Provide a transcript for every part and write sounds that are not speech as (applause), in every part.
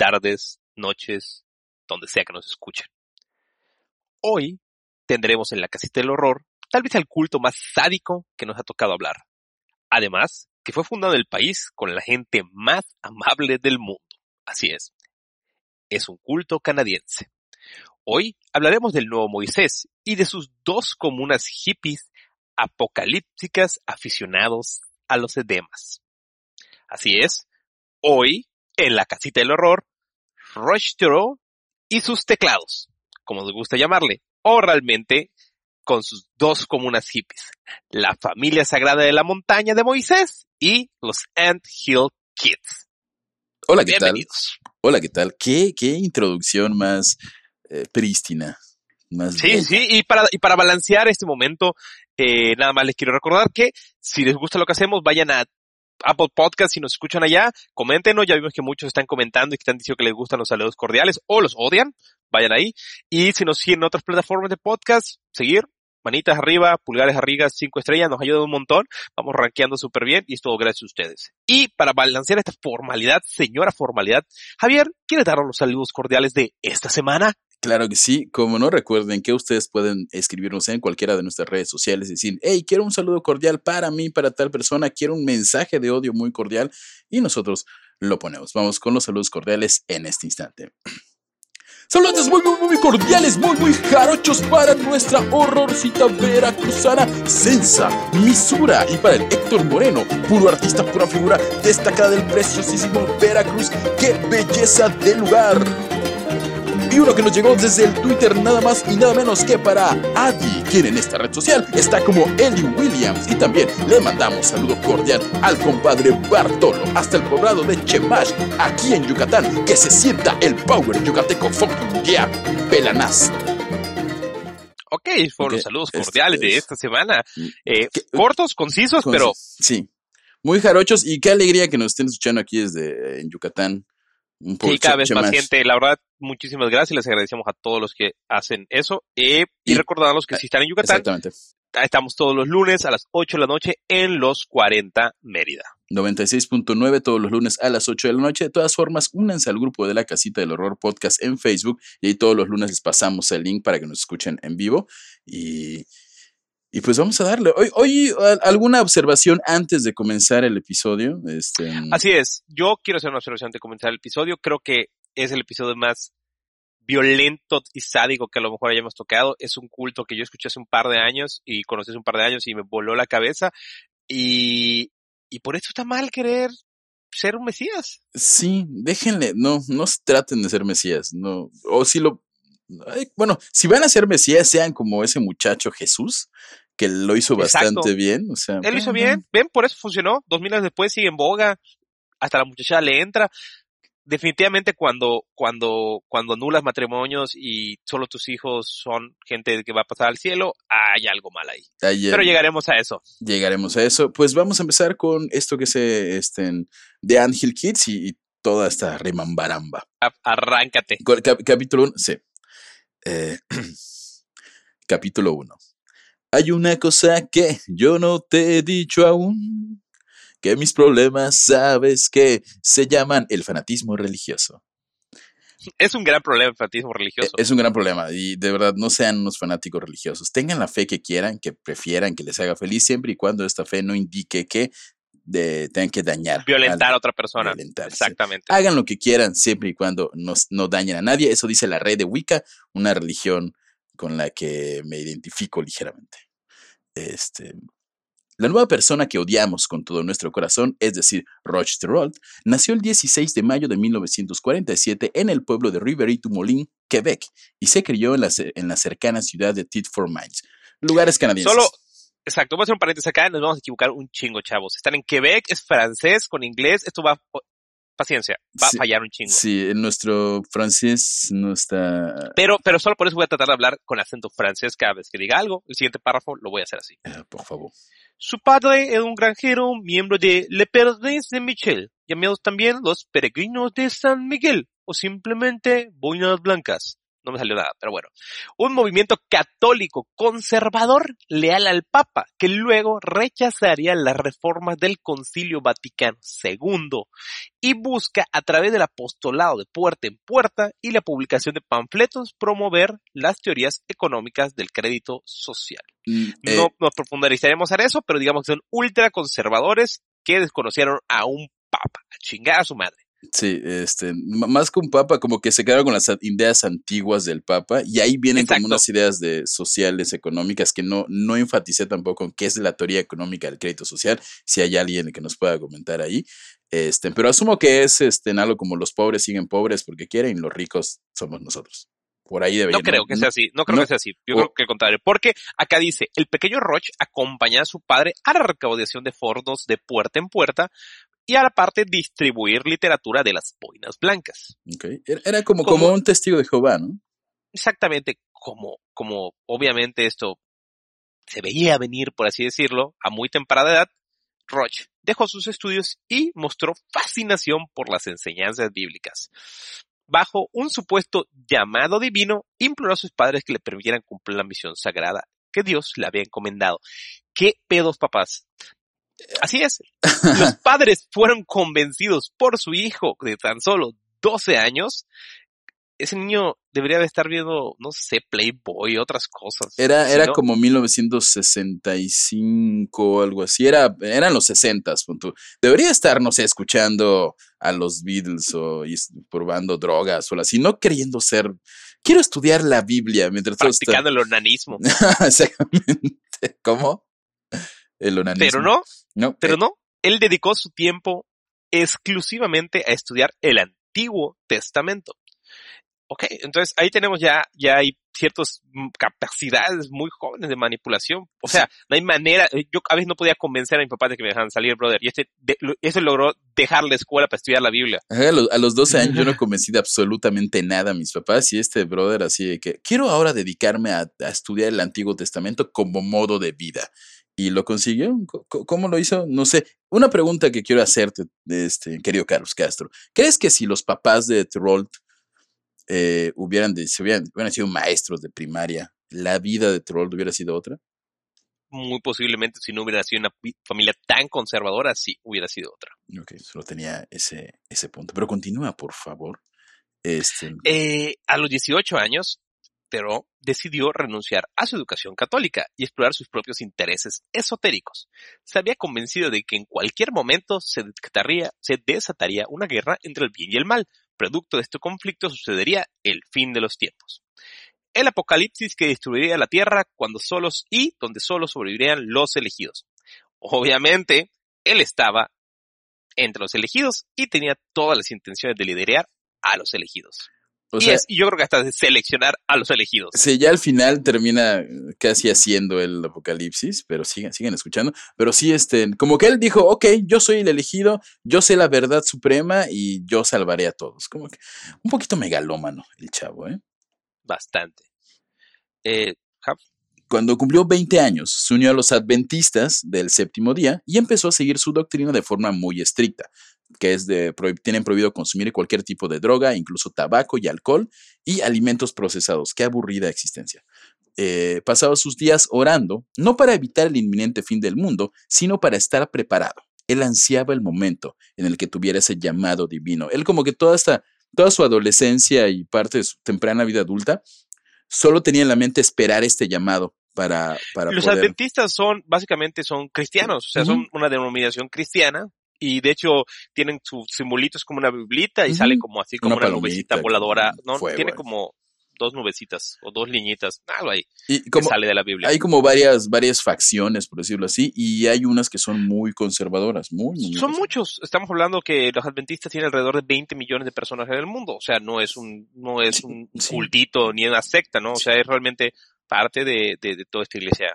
tardes, noches, donde sea que nos escuchen. Hoy tendremos en la casita del horror tal vez el culto más sádico que nos ha tocado hablar. Además, que fue fundado el país con la gente más amable del mundo. Así es. Es un culto canadiense. Hoy hablaremos del nuevo Moisés y de sus dos comunas hippies apocalípticas aficionados a los edemas. Así es, hoy, en la casita del horror, Rochero y sus teclados, como les gusta llamarle, o realmente con sus dos comunas hippies, la familia sagrada de la montaña de Moisés y los Ant Hill Kids. Hola, ¿qué Bienvenidos. tal? Hola, ¿qué tal? ¿Qué, qué introducción más eh, prístina? Más Sí, bella. sí, y para, y para balancear este momento, eh, nada más les quiero recordar que si les gusta lo que hacemos, vayan a Apple Podcast, si nos escuchan allá, coméntenos, ya vimos que muchos están comentando y que están diciendo que les gustan los saludos cordiales o los odian, vayan ahí. Y si nos siguen en otras plataformas de podcast, seguir, manitas arriba, pulgares arriba, cinco estrellas, nos ayuda un montón, vamos rankeando súper bien y es todo gracias a ustedes. Y para balancear esta formalidad, señora formalidad, Javier, ¿quiere darnos los saludos cordiales de esta semana? Claro que sí, como no recuerden que ustedes pueden escribirnos en cualquiera de nuestras redes sociales y decir, hey, quiero un saludo cordial para mí, para tal persona, quiero un mensaje de odio muy cordial y nosotros lo ponemos. Vamos con los saludos cordiales en este instante. Saludos muy, muy, muy cordiales, muy, muy jarochos para nuestra horrorcita veracruzana Sensa, Misura y para el Héctor Moreno, puro artista, pura figura destacada del preciosísimo Veracruz. ¡Qué belleza de lugar! Y uno que nos llegó desde el Twitter nada más y nada menos que para Adi, quien en esta red social está como Ellie Williams. Y también le mandamos saludo cordial al compadre Bartolo hasta el poblado de Chemash, aquí en Yucatán, que se sienta el power yucateco fucking yeah, pelanaz. Ok, fueron Ok, los saludos este cordiales de es- esta semana. Eh, ¿Qué- cortos, concisos, Con- pero Sí, muy jarochos y qué alegría que nos estén escuchando aquí desde eh, en Yucatán. Sí, cada vez más gente. La verdad, muchísimas gracias. Les agradecemos a todos los que hacen eso. Eh, y Y- recordarlos que si están en Yucatán, Exactamente. estamos todos los lunes a las 8 de la noche en los 40 Mérida. 96.9 todos los lunes a las 8 de la noche. De todas formas, únanse al grupo de la Casita del Horror Podcast en Facebook y ahí todos los lunes les pasamos el link para que nos escuchen en vivo. Y, y pues vamos a darle. Hoy, hoy alguna observación antes de comenzar el episodio. Este, Así es. Yo quiero hacer una observación antes de comenzar el episodio. Creo que es el episodio más violento y sádico que a lo mejor hayamos tocado. Es un culto que yo escuché hace un par de años y conocí hace un par de años y me voló la cabeza. Y, y por eso está mal querer ser un mesías. Sí, déjenle, no, no se traten de ser mesías, no, o si lo, ay, bueno, si van a ser mesías, sean como ese muchacho Jesús, que lo hizo Exacto. bastante bien, o sea. Él lo hizo bien, ven, por eso funcionó. Dos mil años después sigue en boga. Hasta la muchacha le entra. Definitivamente cuando, cuando, cuando anulas matrimonios y solo tus hijos son gente que va a pasar al cielo, hay algo mal ahí. ayer Pero llegaremos a eso. llegaremos a eso. Pues vamos a empezar con esto que se, este, de Angel Kids y, y toda esta rimambaramba. A- Arráncate. Cap- capítulo 1, sí. Eh, (clears throat) capítulo 1. Hay una cosa que yo no te he dicho aún, que mis problemas sabes que se llaman el fanatismo religioso. Es un gran problema el fanatismo religioso. E- Es un gran problema y de verdad no sean unos fanáticos religiosos. Tengan la fe que quieran, que prefieran, que les haga feliz siempre y cuando esta fe no indique que de- tengan que dañar. Violentar a otra persona. violentar, sí. Exactamente. hagan lo que quieran siempre y cuando no, no dañen a nadie. Eso dice la red de Wicca, una religión con la que me identifico ligeramente. Este, la nueva persona que odiamos con todo nuestro corazón, es decir, Rochester Rold, nació el 16 de mayo de 1947 en el pueblo de Rivery-du-Moulin, Quebec, y se crió en la, en la cercana ciudad de Tit-for Mines, lugares canadienses. Solo, exacto, voy a hacer un paréntesis acá, nos vamos a equivocar un chingo, chavos. Están en Quebec, es francés con inglés, esto va paciencia, va Sí, a fallar un chingo. Sí, nuestro francés no está. Pero, pero solo por eso voy a tratar de hablar con acento francés cada vez que diga algo. El siguiente párrafo lo voy a hacer así. eh, por favor. Su padre era un granjero, miembro de Le Perdés de Michel, llamados también los Peregrinos de San Miguel, o simplemente Boinas Blancas. No me salió nada, pero bueno. Un movimiento católico conservador leal al Papa, que luego rechazaría las reformas del Concilio Vaticano II y busca a través del apostolado de puerta en puerta y la publicación de panfletos promover las teorías económicas del crédito social. Mm, eh, No nos profundizaremos en eso, pero digamos que son ultra conservadores que desconocieron a un papa. A chingar a su madre. Sí, este, más que un papa, como que se quedaron con las ideas antiguas del papa y ahí vienen Exacto. como unas ideas de sociales, económicas, que no, no enfaticé tampoco en qué es la teoría económica del crédito social, si hay alguien que nos pueda comentar ahí. Este, pero asumo que es este, en algo como los pobres siguen pobres porque quieren y los ricos somos nosotros. Por ahí debería No creo que sea así, no creo no. que sea así. Yo O- creo que al contrario. Porque acá dice, el pequeño Roche acompaña a su padre a la recaudación de fondos de puerta en puerta y a la parte distribuir literatura de las boinas blancas. Era, era como, Como- como un testigo de Jehová, ¿no? Exactamente como, como obviamente esto se veía venir, por así decirlo, a muy temprana edad, Roche dejó sus estudios y mostró fascinación por las enseñanzas bíblicas. Bajo un supuesto llamado divino, imploró a sus padres que le permitieran cumplir la misión sagrada que Dios le había encomendado. ¿Qué pedos, papás? Así es. (laughs) Los padres fueron convencidos por su hijo de tan solo 12 años. Ese niño debería de estar viendo, no sé, Playboy, otras cosas. Era, Si era no, como 1965 o algo así. Era, eran los 60, punto. Debería estar, no sé, escuchando a los Beatles o y probando drogas o así, no queriendo ser. Quiero estudiar la Biblia mientras todo está- practicando el onanismo. (laughs) Exactamente. ¿Cómo? El onanismo. Pero no, No, pero eh, no. Él dedicó su tiempo exclusivamente a estudiar el Antiguo Testamento. Ok, entonces ahí tenemos ya, ya hay ciertas mm, capacidades muy jóvenes de manipulación. O sea, no hay manera, eh, yo a veces no podía convencer a mi papá de que me dejaran salir, brother, y este, de- este logró dejar la escuela para estudiar la Biblia. Ajá, A los, a los 12 años yo no (laughs) convencí de absolutamente nada a mis papás y este brother así de que quiero ahora dedicarme a, a estudiar el Antiguo Testamento como modo de vida. Y lo consiguió. Co- co- ¿Cómo lo hizo? No sé. Una pregunta que quiero hacerte, este, querido Carlos Castro. ¿Crees que si los papás de Trolt eh, hubieran, de- se hubieran, hubieran sido maestros de primaria, la vida de Trolt hubiera sido otra? Muy posiblemente si no hubiera sido una familia tan conservadora, sí hubiera sido otra. Ok, solo tenía ese, ese punto. Pero continúa, por favor. Este, Eh, a los 18 años, pero decidió renunciar a su educación católica y explorar sus propios intereses esotéricos. Se había convencido de que en cualquier momento se desataría, una guerra entre el bien y el mal. Producto de este conflicto sucedería el fin de los tiempos. El apocalipsis que destruiría la tierra cuando solos y donde solo sobrevivirían los elegidos. Obviamente, él estaba entre los elegidos y tenía todas las intenciones de liderar a los elegidos. O y, sea, es- y yo creo que hasta de seleccionar a los elegidos. Sí, ya al final termina casi haciendo el apocalipsis, pero siguen, siguen escuchando. Pero sí, este, como que él dijo, ok, yo soy el elegido, yo sé la verdad suprema y yo salvaré a todos. Como que un poquito megalómano el chavo, ¿eh? Bastante. Eh, Cuando cumplió 20 años, se unió a los adventistas del séptimo día y empezó a seguir su doctrina de forma muy estricta, que es de, tienen prohibido consumir cualquier tipo de droga, incluso tabaco y alcohol, y alimentos procesados. Qué aburrida existencia. Eh, pasaba sus días orando, no para evitar el inminente fin del mundo, sino para estar preparado. Él ansiaba el momento en el que tuviera ese llamado divino. Él como que toda esta, toda su adolescencia y parte de su temprana vida adulta, solo tenía en la mente esperar este llamado para, para los poder. adventistas son, básicamente son cristianos, o sea, son una denominación cristiana y de hecho tienen sus simbolitos como una biblita y Ujú. sale como así como Una una, nubecita voladora, no, fuego, tiene como dos nubecitas o dos liñitas, algo ahí Y que sale de la Biblia. hay como varias, varias facciones, por decirlo así, y hay unas que son muy conservadoras, muy, muy Son muchos. Estamos hablando que los adventistas tienen alrededor de 20 millones de personas en el mundo. O sea, no es un, no es Sí, un sí. cultito ni una secta, ¿no? O sea, es realmente parte de, de, de toda esta iglesia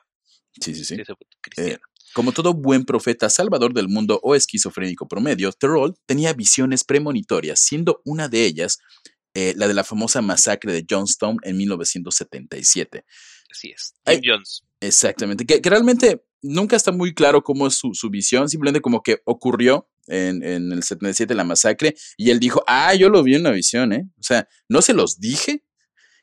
Sí, sí, sí. Como todo buen profeta salvador del mundo o esquizofrénico promedio, Terrell tenía visiones premonitorias, siendo una de ellas eh, la de la famosa masacre de Johnstown en 1977. Así es. Jim Jones. Exactamente. Que, realmente nunca está muy claro cómo es su, su visión, simplemente como que ocurrió en, en, el 77 la masacre y él dijo, ah, yo lo vi en una visión, ¿eh? O sea, no se los dije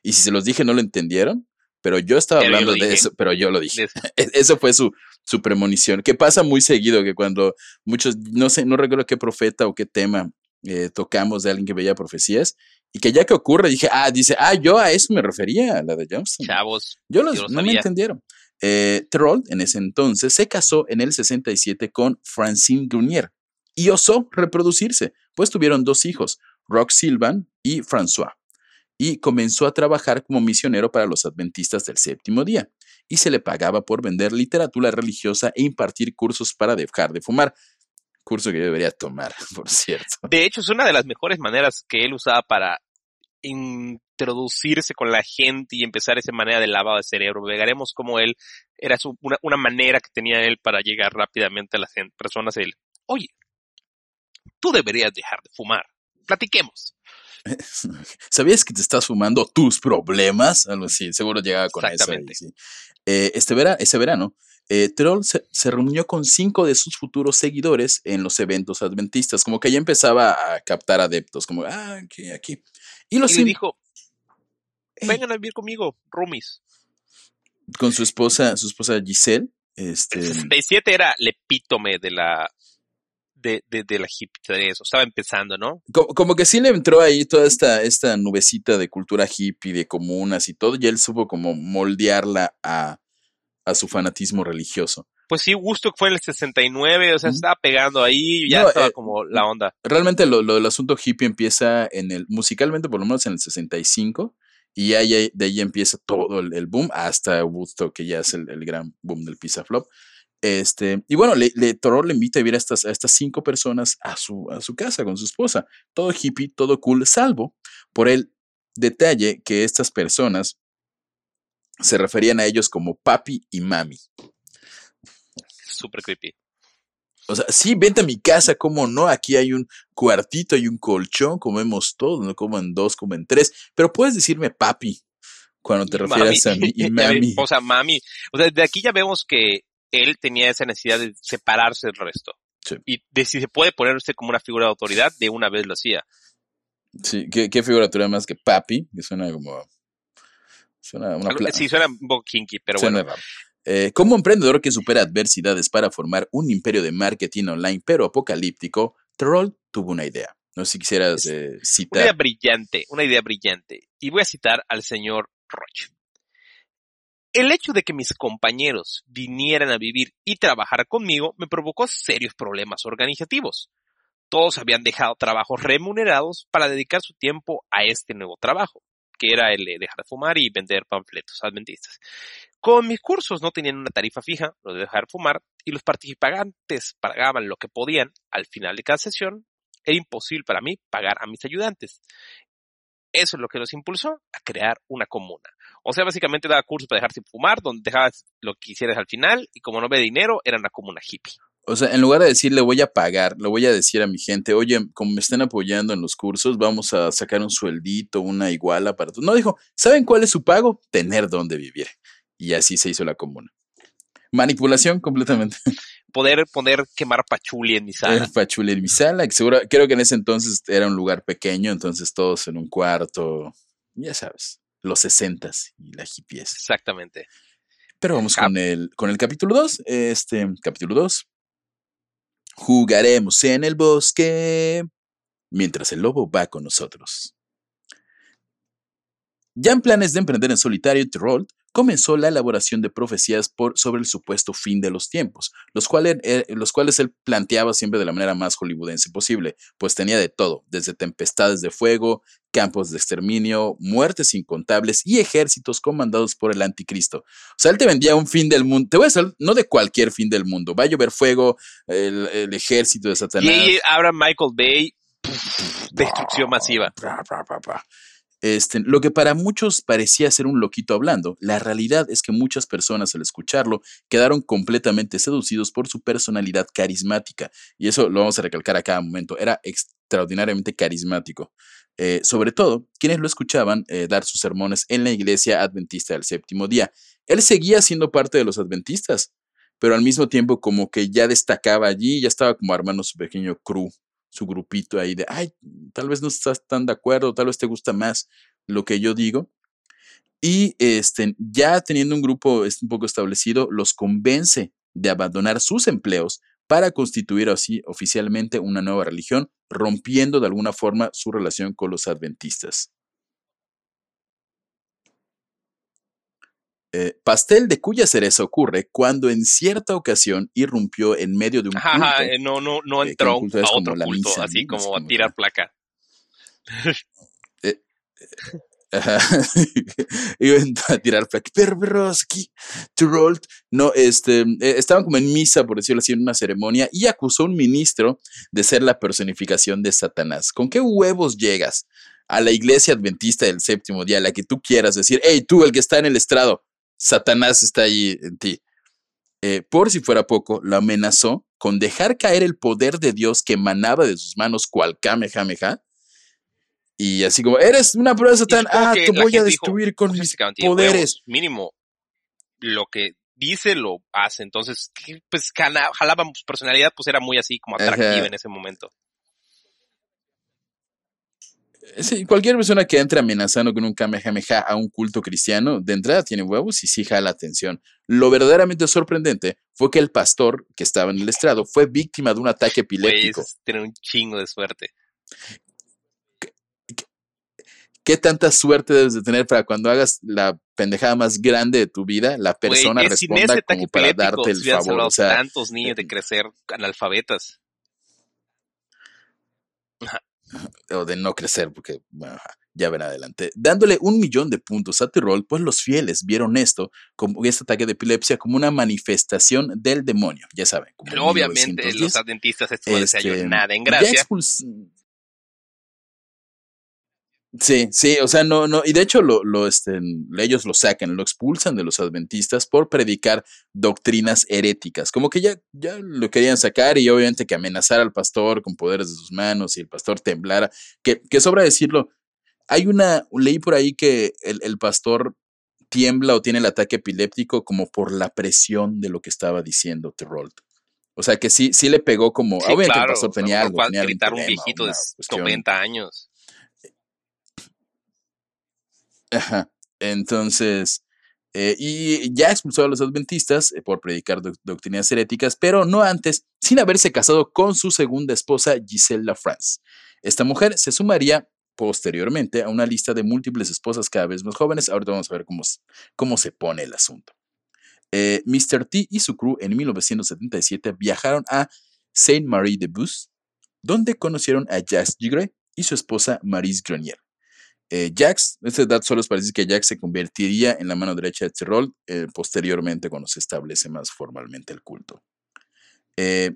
y si se los dije no lo entendieron, pero yo estaba hablando de eso, pero yo lo dije. (laughs) E, eso fue su, su premonición, que pasa muy seguido, que cuando muchos, no sé, no recuerdo qué profeta o qué tema eh, tocamos de alguien que veía profecías, y que ya que ocurre, dije, ah, dice, ah, yo a eso me refería, a la de Johnston. Chavos. Yo, los, no me entendieron. Eh, Troll, en ese entonces, se casó en el 67 con Francine Grunier y osó reproducirse, pues tuvieron dos hijos, Rock Silvan y François y comenzó a trabajar como misionero para los adventistas del séptimo día, y se le pagaba por vender literatura religiosa e impartir cursos para dejar de fumar. Curso que yo debería tomar, (laughs) por cierto. De hecho, es una de las mejores maneras que él usaba para introducirse con la gente y empezar esa manera de lavado de cerebro. Veremos cómo él era una, una, manera que tenía él para llegar rápidamente a las personas. Él, oye, tú deberías dejar de fumar. Platiquemos. (laughs) ¿Sabías que te estás fumando tus problemas? Algo así, seguro llegaba con eso. Eh, este vera, ese verano, eh, Troll se, reunió con cinco de sus futuros seguidores en los eventos adventistas, como que ya empezaba a captar adeptos, como, ah, aquí, aquí. Y, los y dijo, vengan a vivir conmigo, roomies. Con su esposa, su esposa Giselle. Este... El 67 era el epítome de la de, de, de la hippie, eso, estaba empezando, ¿no? Como, que sí le entró ahí toda esta, esta nubecita de cultura hippie, de comunas y todo, y él supo como moldearla a, a su fanatismo religioso. Pues sí, Gusto fue en el 69, o sea, estaba pegando ahí, ya estaba eh, como la onda. Realmente lo, lo, del asunto hippie empieza en el, musicalmente por lo menos en el 65, y ahí, de ahí empieza todo el, boom hasta Woodstock, que ya es el, el gran boom del pizza flop. Este, y bueno, le, le, Toro le invita a ir a estas, a estas cinco personas a su, a su casa con su esposa. Todo hippie, todo cool, salvo por el detalle que estas personas se referían a ellos como papi y mami. Súper creepy. O sea, sí, vente a mi casa, ¿cómo no? Aquí hay un cuartito, hay un colchón, comemos todos, no como en dos, como en tres, pero puedes decirme papi cuando te (laughs) refieres a mí y (laughs) mami. O sea, mami. O sea, de aquí ya vemos que él tenía esa necesidad de separarse del resto. Y de si se puede ponerse como una figura de autoridad, de una vez lo hacía. Sí, ¿qué, figura de autoridad más que papi? Que suena como... Suena una sí, suena un poco kinky, pero bueno. Eh, como emprendedor que supera adversidades para formar un imperio de marketing online pero apocalíptico, Troll tuvo una idea. No sé si quisieras eh, citar. Una idea brillante, una idea brillante. Y voy a citar al señor Roche. El hecho de que mis compañeros vinieran a vivir y trabajar conmigo me provocó serios problemas organizativos. Todos habían dejado trabajos remunerados para dedicar su tiempo a este nuevo trabajo, que era el de dejar de fumar y vender panfletos adventistas. Con mis cursos no tenían una tarifa fija, lo de dejar de fumar, y los participantes pagaban lo que podían al final de cada sesión, era imposible para mí pagar a mis ayudantes. Eso es lo que los impulsó a crear una comuna. O sea, básicamente daba cursos para dejar sin fumar, donde dejabas lo que quisieras al final, y como no ve dinero, era una comuna hippie. O sea, en lugar de decirle voy a pagar, le voy a decir a mi gente, oye, como me estén apoyando en los cursos, vamos a sacar un sueldito, una iguala para. No, dijo, ¿saben cuál es su pago? Tener dónde vivir. Y así se hizo la comuna. Manipulación completamente. (laughs) Poder poner quemar pachuli en mi sala. Pachuli en mi sala, que seguro, creo que en ese entonces era un lugar pequeño, entonces todos en un cuarto, ya sabes los sesentas y la hippies. Exactamente. Pero vamos con el, con el capítulo 2. Este, capítulo 2. Jugaremos en el bosque mientras el lobo va con nosotros. Ya en planes de emprender en solitario, Troll comenzó la elaboración de profecías por, sobre el supuesto fin de los tiempos, los cuales, eh, los cuales él planteaba siempre de la manera más hollywoodense posible, pues tenía de todo, desde tempestades de fuego, campos de exterminio, muertes incontables y ejércitos comandados por el anticristo. O sea, él te vendía un fin del mundo, te voy a decir, no de cualquier fin del mundo, va a llover fuego, el, ejército de Satanás. Y ahora Michael Bay, destrucción masiva. Este, lo que para muchos parecía ser un loquito hablando, la realidad es que muchas personas al escucharlo quedaron completamente seducidos por su personalidad carismática. Y eso lo vamos a recalcar a cada momento. Era extraordinariamente carismático. Eh, sobre todo, quienes lo escuchaban eh, dar sus sermones en la iglesia adventista del séptimo día. Él seguía siendo parte de los adventistas, pero al mismo tiempo como que ya destacaba allí, ya estaba como armando su pequeño crew su grupito ahí de, ay, tal vez no estás tan de acuerdo, tal vez te gusta más lo que yo digo. Y este, ya teniendo un grupo un poco establecido, los convence de abandonar sus empleos para constituir así oficialmente una nueva religión, rompiendo de alguna forma su relación con los adventistas. Eh, pastel de cuya cereza ocurre cuando en cierta ocasión irrumpió en medio de un culto. Ajá, eh, no, no, no entró a otro culto, así como (laughs) a tirar placa. Eh. Iba a tirar placa. Perveroski, Turolt. No, este, estaban como en misa, por decirlo así, en una ceremonia, y acusó a un ministro de ser la personificación de Satanás. ¿Con qué huevos llegas? a la iglesia adventista del séptimo día, la que tú quieras decir, hey, tú, el que está en el estrado, Satanás está ahí en ti. Eh, por si fuera poco, lo amenazó con dejar caer el poder de Dios que emanaba de sus manos cual Kamehameha. Y así como, eres una prueba de Satán, ah, te voy a destruir con mis poderes. mínimo, lo que dice lo hace. Entonces, pues jalaba su personalidad, pues era muy así como atractiva en ese momento. Sí, cualquier persona que entre amenazando con un Kamehameha a un culto cristiano, de entrada tiene huevos y sí jala atención. Lo verdaderamente sorprendente fue que el pastor que estaba en el estrado fue víctima de un ataque (laughs) epiléptico. tiene un chingo de suerte. ¿Qué, tanta suerte debes de tener para cuando hagas la pendejada más grande de tu vida, la persona responda como para darte el favor? O sea, tantos niños de crecer analfabetas o de no crecer, porque ya ven adelante. Dándole un millón de puntos a Tyrol, pues los fieles vieron esto, como este ataque de epilepsia, como una manifestación del demonio, ya saben. obviamente los adventistas esto este, nada en gracia. Sí, sí, o sea, no, no, y de hecho lo, lo, este, ellos lo sacan, lo expulsan de los adventistas por predicar doctrinas heréticas, como que ya, ya lo querían sacar y obviamente que amenazar al pastor con poderes de sus manos y el pastor temblara, que, que sobra decirlo, hay una ley por ahí que el, el pastor tiembla o tiene el ataque epiléptico como por la presión de lo que estaba diciendo Terold. O sea que sí, sí le pegó como, obviamente el pastor tenía algo, tenía gritar un viejito de 90 años. Entonces, eh, y ya expulsó a los adventistas eh, por predicar doctrinas heréticas, pero no antes, sin haberse casado con su segunda esposa, Giselle France. Esta mujer se sumaría posteriormente a una lista de múltiples esposas cada vez más jóvenes. Ahorita vamos a ver cómo, cómo se pone el asunto. Eh, Mr. T y su crew en 1977 viajaron a Saint-Marie-de-Bus, donde conocieron a Jacques Gigre y su esposa Marise Grenier. Eh, Jax, este dato solo decir que Jax se convertiría en la mano derecha de Tyrol eh, posteriormente cuando se establece más formalmente el culto. Eh,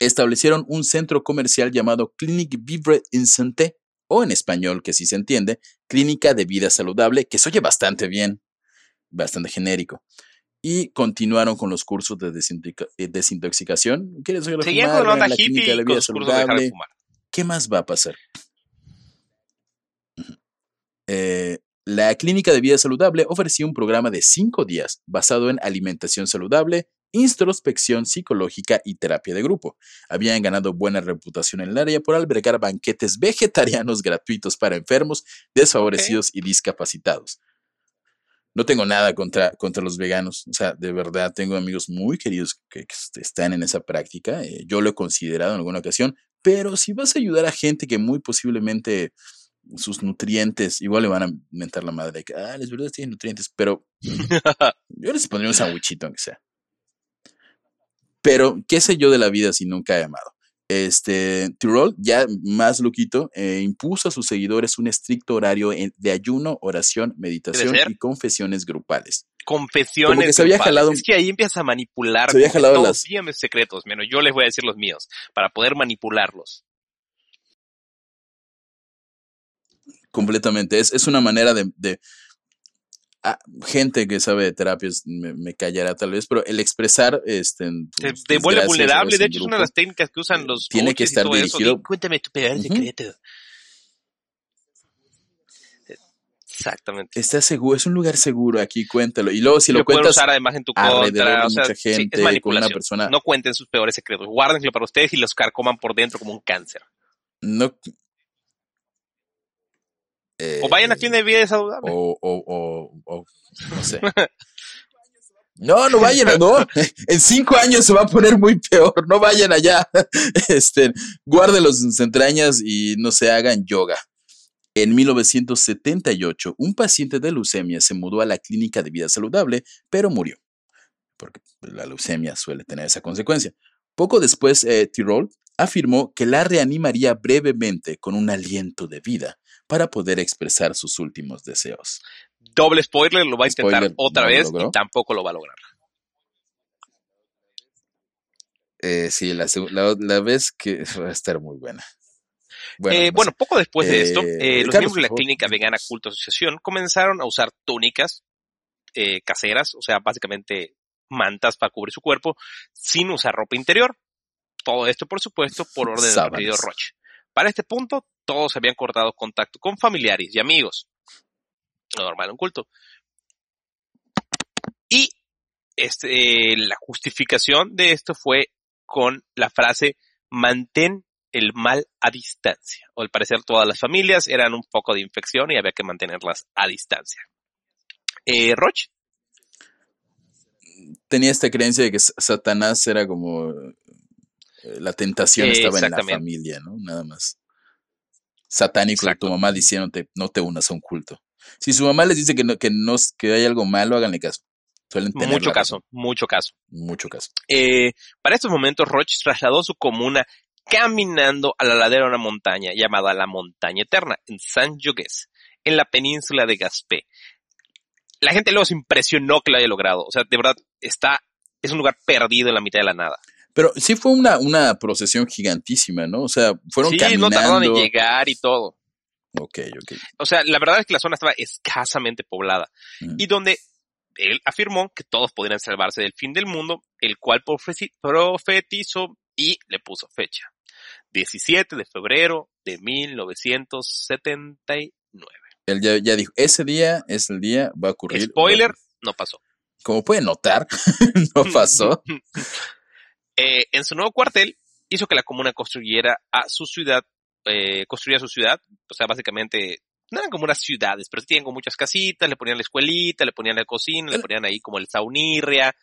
establecieron un centro comercial llamado Clinique Vivre in Santé, o en español, que sí se entiende, Clínica de Vida Saludable, que se oye bastante bien, bastante genérico. Y continuaron con los cursos de desintoxicación. ¿Quieres Seguían con la clínica de vida saludable. ¿Qué más va a pasar? Eh, la Clínica de Vida Saludable ofrecía un programa de cinco días basado en alimentación saludable, introspección psicológica y terapia de grupo. Habían ganado buena reputación en el área por albergar banquetes vegetarianos gratuitos para enfermos, desfavorecidos y discapacitados. No tengo nada contra, contra los veganos, o sea, de verdad tengo amigos muy queridos que, están en esa práctica, eh, yo lo he considerado en alguna ocasión, pero si vas a ayudar a gente que muy posiblemente sus nutrientes, igual le van a mentar la madre de que, ah, les verdad tienen nutrientes, pero (laughs) yo les pondría un sandwichito aunque sea. Pero, ¿qué sé yo de la vida si nunca he amado? Este, Tyrol, ya más loquito, eh, impuso a sus seguidores un estricto horario de ayuno, oración, meditación y confesiones grupales. Confesiones. se había jalado, es que ahí empiezas a manipular. Se había jalado las... secretos, menos yo les voy a decir los míos, para poder manipularlos. Completamente. Es, es una manera de, de ah, gente que sabe de terapias me, me, callará tal vez, pero el expresar este te, te vuelve vulnerable. De hecho, es una de las técnicas que usan los tiene que estar dirigido. Eso. Cuéntame tu peor uh -huh. secreto. Exactamente. Está seguro, es un lugar seguro aquí, cuéntalo. Y luego si lo, lo cuentas usar además en tu contra, o sea, mucha gente, sí, es manipulación. Una persona... No cuenten sus peores secretos, guárdenselo para ustedes y los carcoman por dentro como un cáncer. No. Eh, o vayan a tienda de vida saludable. O, o, o, o no sé. (laughs) No, no vayan, no. En cinco años se va a poner muy peor. No vayan allá. (laughs) Este, guárdenlos en sus entrañas y no se hagan yoga. En 1978, un paciente de leucemia se mudó a la clínica de vida saludable, pero murió, porque la leucemia suele tener esa consecuencia. Poco después, eh, Tirol afirmó que la reanimaría brevemente con un aliento de vida para poder expresar sus últimos deseos. Doble spoiler, lo va a intentar spoiler, otra no vez y tampoco lo va a lograr. Eh, sí, la, la, la vez que (laughs) va a estar muy buena. Bueno, eh, bueno, poco después de esto, eh, los miembros de la clínica vegana Culto Asociación comenzaron a usar túnicas caseras, o sea, básicamente mantas para cubrir su cuerpo, sin usar ropa interior. Todo esto, por supuesto, por orden del Roche. Para este punto, todos habían cortado contacto con familiares y amigos. Lo normal en un culto. Y este, la justificación de esto fue con la frase mantén el mal a distancia. O al parecer todas las familias eran un poco de infección y había que mantenerlas a distancia. Eh, Roch. Tenía esta creencia de que Satanás era como eh, la tentación eh, estaba en la familia, ¿no? Nada más. Satánico Exacto. tu mamá diciéndote no te unas a un culto. Si su mamá les dice que no, que no que hay algo malo, háganle caso. Suelen tener mucho caso, razón. mucho caso. Mucho caso. Eh, para estos momentos, Roche trasladó su comuna caminando a la ladera de una montaña llamada la Montaña Eterna, en San Jogues, en la península de Gaspé. La gente luego se impresionó que lo haya logrado. O sea, de verdad, está, es un lugar perdido en la mitad de la nada. Pero sí fue una, una procesión gigantísima, ¿no? O sea, fueron sí, caminando. no tardaron en llegar y todo. Ok, ok. O sea, la verdad es que la zona estaba escasamente poblada. Mm. Y donde él afirmó que todos podrían salvarse del fin del mundo, el cual profetizó y le puso fecha. 17 de febrero de 1979. Él ya, ya, dijo, ese día es el día, va a ocurrir. Spoiler, no pasó. Como pueden notar, (laughs) no pasó. (laughs) eh, en su nuevo cuartel, hizo que la comuna construyera a su ciudad, eh, construyera su ciudad, o sea, básicamente, no eran como unas ciudades, pero tienen como muchas casitas, le ponían la escuelita, le ponían la cocina, le ponían ahí como el saunirria,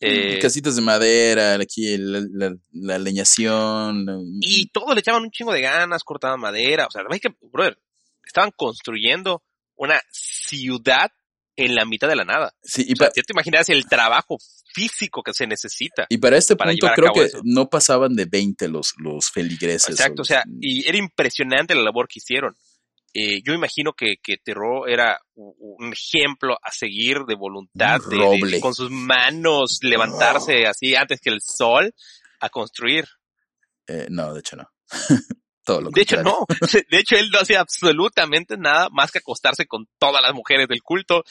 eh, Casitas de madera, aquí la, la, la, leñación. Y todo le echaban un chingo de ganas, cortaban madera. O sea, brother, estaban construyendo una ciudad en la mitad de la nada. Sí, y o sea, ya te imaginas el trabajo físico que se necesita. Y para este para punto creo que eso. no pasaban de 20 los, los feligreses. Exacto, o, sea, y era impresionante la labor que hicieron. Eh, yo imagino que, que Terror era un ejemplo a seguir de voluntad, de, de, con sus manos levantarse oh. así antes que el sol a construir. Eh, no, de hecho no. (laughs) Todo lo de hecho no, de hecho él no hacía absolutamente nada más que acostarse con todas las mujeres del culto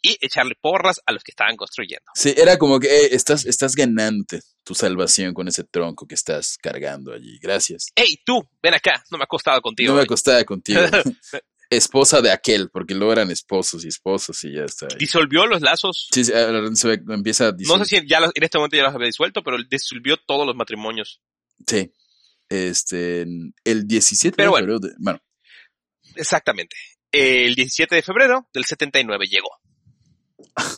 y echarle porras a los que estaban construyendo. Sí, era como que eh, estás, estás ganándote tu salvación con ese tronco que estás cargando allí. Gracias. Hey, tú, ven acá, no me ha costado contigo. No me acostaba contigo. (laughs) Esposa de aquel, porque luego eran esposos y esposos y ya está. Ahí. ¿Disolvió los lazos? Sí, sí se empieza a disolver. No sé si ya los, en este momento ya los había disuelto, pero disolvió todos los matrimonios. Sí. Este, el 17 pero de bueno, febrero. De, bueno. Exactamente. El 17 de febrero del 79 llegó.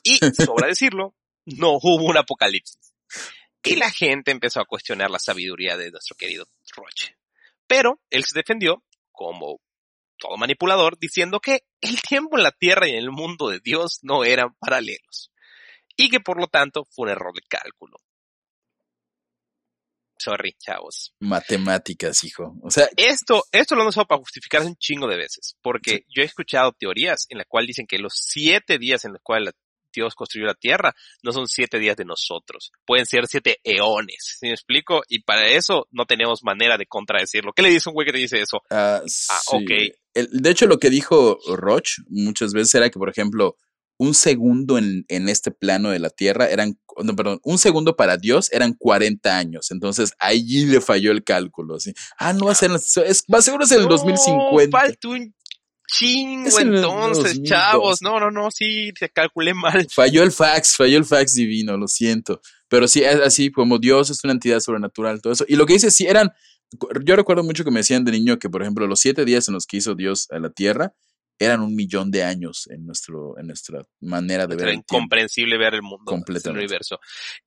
Y, (laughs) sobra decirlo, no hubo un apocalipsis. Y la gente empezó a cuestionar la sabiduría de nuestro querido Roche. Pero él se defendió como todo manipulador diciendo que el tiempo en la tierra y en el mundo de Dios no eran paralelos. Y que por lo tanto fue un error de cálculo. Sorry, chavos. Matemáticas, hijo. O sea, esto, esto lo han usado para justificarse un chingo de veces, porque sí. yo he escuchado teorías en las cuales dicen que los siete días en los cuales Dios construyó la tierra no son siete días de nosotros, pueden ser siete eones, ¿sí me explico? Y para eso no tenemos manera de contradecirlo. ¿Qué le dice un güey que te dice eso? Uh, ah, sí. ok. el- de hecho, lo que dijo Roch muchas veces era que, por ejemplo, un segundo en, en este plano de la Tierra eran, no, perdón, un segundo para Dios eran 40 años. Entonces, allí le falló el cálculo. Ah, no va a ser, en las- es, va seguro es en el No, 2050. Falta un chingo en entonces, 2002. chavos. No, no, no, sí, te calculé mal. Falló el fax, falló el fax divino, lo siento. Pero sí, es así como Dios es una entidad sobrenatural, todo eso. Y lo que dice, sí, eran, yo recuerdo mucho que me decían de niño que, por ejemplo, los siete días en los que hizo Dios a la tierra eran un millón de años en, nuestro, en nuestra manera de ver Era el tiempo. incomprensible ver el mundo, el universo.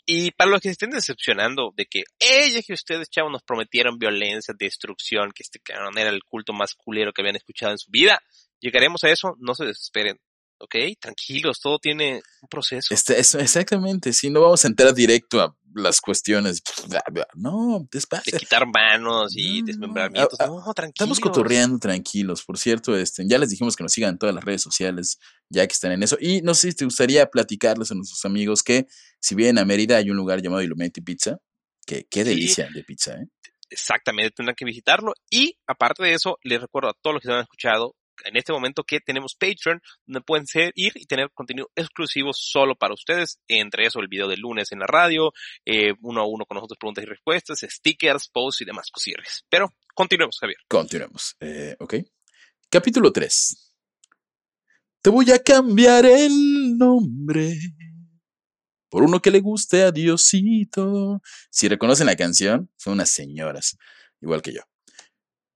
Y para los que se estén decepcionando de que, ella que ustedes, chavos, nos prometieron violencia, destrucción, que este cabrón era el culto más culero que habían escuchado en su vida, llegaremos a eso, no se desesperen. ¿Ok? Tranquilos, todo tiene un proceso. Este, eso, exactamente, sí, no vamos a entrar directo a las cuestiones. No, de despacio. quitar manos y No, desmembramientos. No, tranquilos. Estamos cotorreando tranquilos. Por cierto, este, ya les dijimos que nos sigan en todas las redes sociales, ya que están en eso. Y no sé si te gustaría platicarles a nuestros amigos que si vienen a Mérida hay un lugar llamado Illuminati Pizza, que qué Sí. delicia de pizza, ¿eh? Exactamente, tendrán que visitarlo. Y aparte de eso, les recuerdo a todos los que se han escuchado en este momento que tenemos Patreon, donde pueden ser, ir y tener contenido exclusivo solo para ustedes. Entre eso, el video del lunes en la radio, eh, uno a uno con nosotros preguntas y respuestas, stickers, posts y demás cosillas. Pero continuemos, Javier. Continuemos. Eh, ok. Capítulo 3. Te voy a cambiar el nombre por uno que le guste a Diosito. Si reconocen la canción, son unas señoras, igual que yo.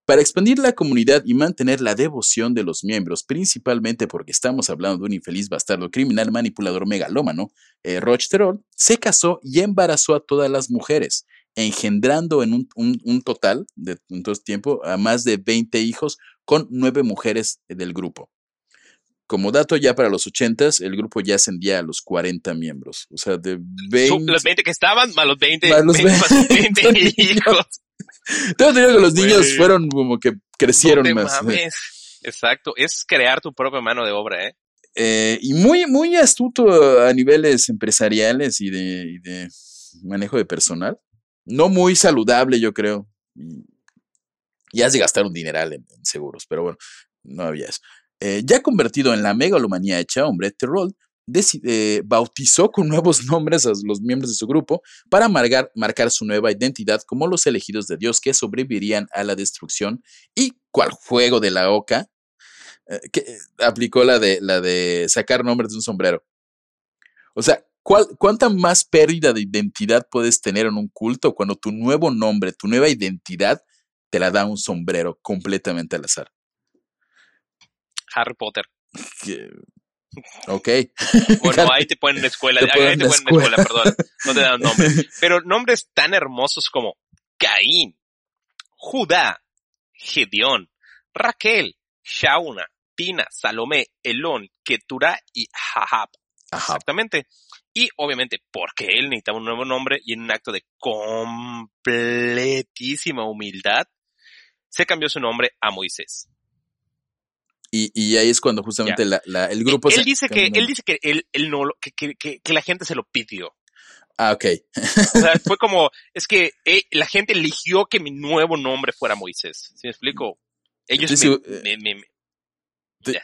Para expandir la comunidad y mantener la devoción de los miembros, principalmente porque estamos hablando de un infeliz bastardo criminal manipulador megalómano, eh, Rochterol se casó y embarazó a todas las mujeres, engendrando en un, un- total de en todo este tiempo a más de 20 hijos con nueve mujeres del grupo. Como dato, ya para los 80s, el grupo ya ascendía a los 40 miembros. O sea, de Su- 20. los 20 que estaban, más los 20, Más los 20 más los 20 20 niños. hijos. (laughs) Tengo entendido que los niños Güey. fueron como que crecieron No más. mames. Exacto, es crear tu propia mano de obra, ¿eh? Eh, y muy, muy astuto a niveles empresariales y de, y de manejo de personal. No muy saludable, yo creo. Y, y has de gastar un dineral en, en seguros, pero bueno, no había eso. Eh, ya convertido en la megalomanía hecha hombre, Terrell eh, bautizó con nuevos (laughs) nombres a los miembros de su grupo para marcar, su nueva identidad como los elegidos de Dios que sobrevivirían a la destrucción y cual juego de la oca eh, que aplicó la de, la de sacar nombres de un sombrero. O sea, ¿cuál, ¿cuánta más pérdida de identidad puedes tener en un culto cuando tu nuevo nombre, tu nueva identidad, te la da un sombrero completamente al azar? Harry Potter. Que- Ok. (laughs) Bueno, ahí te ponen en la escuela, Te ahí te ponen en la escuela, perdón. No te dan nombre. (laughs) Pero nombres tan hermosos como Caín, Judá, Gedeón, Raquel, Shauna, Tina, Salomé, Elón, Keturah y Jahab. Ajá. Exactamente. Y obviamente porque él necesitaba un nuevo nombre y en un acto de completísima humildad, se cambió su nombre a Moisés. Y, y ahí es cuando justamente la, la- el grupo él se dice que él dice que él, él no que, que, que, que la gente se lo pidió. Ah, ok. (laughs) O sea, fue como, es que eh, la gente eligió que mi nuevo nombre fuera Moisés. ¿Sí me explico? Ellos Estoy me, me- me- Te-.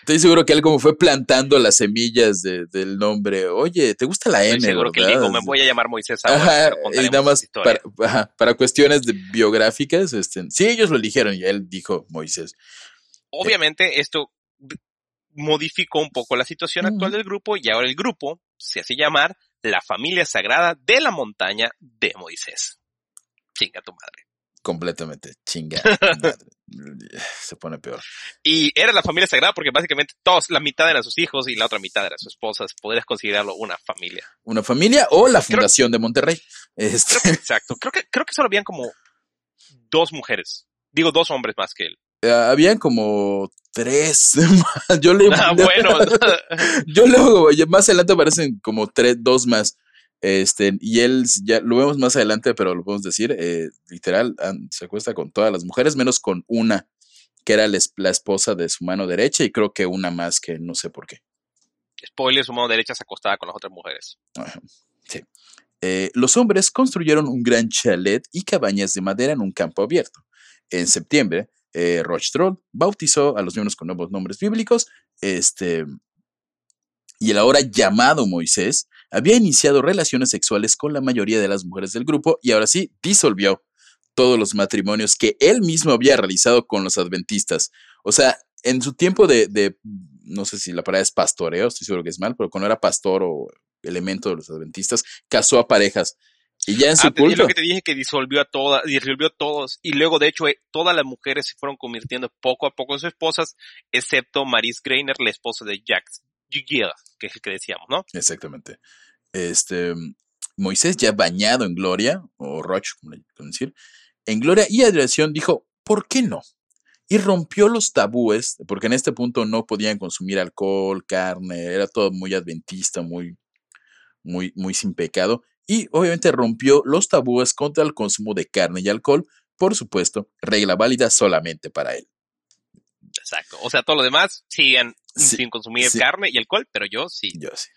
Estoy seguro que él como fue plantando las semillas de- del nombre. Oye, ¿te gusta la estoy N, seguro que él verdad? dijo, me voy a llamar Moisés ahora. Ajá, y nada más esta historia". para, ajá, para cuestiones de biográficas, este, sí, ellos lo eligieron y él dijo Moisés. Obviamente esto modificó un poco la situación actual del grupo y ahora el grupo se hace llamar la familia sagrada de la montaña de Moisés. Chinga tu madre. Completamente, chinga. (laughs) Se pone peor. Y era la familia sagrada porque básicamente todos, la mitad eran sus hijos y la otra mitad eran sus esposas. Podrías considerarlo una familia. Una familia o la Creo- Fundación de Monterrey. Creo Este, que, exacto. Creo que, creo que solo habían como dos mujeres. Digo, dos hombres más que él. Eh, habían como tres. (laughs) yo le Ah, bueno. (laughs) Yo luego, más adelante aparecen como tres, dos más. Este, y él ya lo vemos más adelante, pero lo podemos decir, eh, literal, se acuesta con todas las mujeres, menos con una, que era la, es- la esposa de su mano derecha, y creo que una más que no sé por qué. Spoiler, su mano derecha se acostaba con las otras mujeres. Ajá, sí. Eh, los hombres construyeron un gran chalet y cabañas de madera en un campo abierto. En septiembre, eh, Troll bautizó a los miembros con nuevos nombres bíblicos, este, y el ahora llamado Moisés había iniciado relaciones sexuales con la mayoría de las mujeres del grupo y ahora sí disolvió todos los matrimonios que él mismo había realizado con los adventistas. O sea, en su tiempo de, no sé si la palabra es pastoreo, estoy seguro que es mal, pero cuando era pastor o elemento de los adventistas, casó a parejas. Y ya en su ah, culto. lo que te dije que disolvió a todas, disolvió a todos. Y luego, de hecho, eh, todas las mujeres se fueron convirtiendo poco a poco en sus esposas, excepto Maris Greiner, la esposa de Jack que es el que decíamos, ¿no? Exactamente. Este, Moisés, ya bañado en gloria, o Roch, como le decir, en gloria y adoración, dijo, ¿por qué no? Y rompió los tabúes, porque en este punto no podían consumir alcohol, carne, era todo muy adventista, muy, muy, muy sin pecado. Y obviamente rompió los tabúes contra el consumo de carne y alcohol, por supuesto, regla válida solamente para él. Exacto. O sea, todo lo demás siguen sin consumir carne y alcohol, pero yo sí. Yo sí.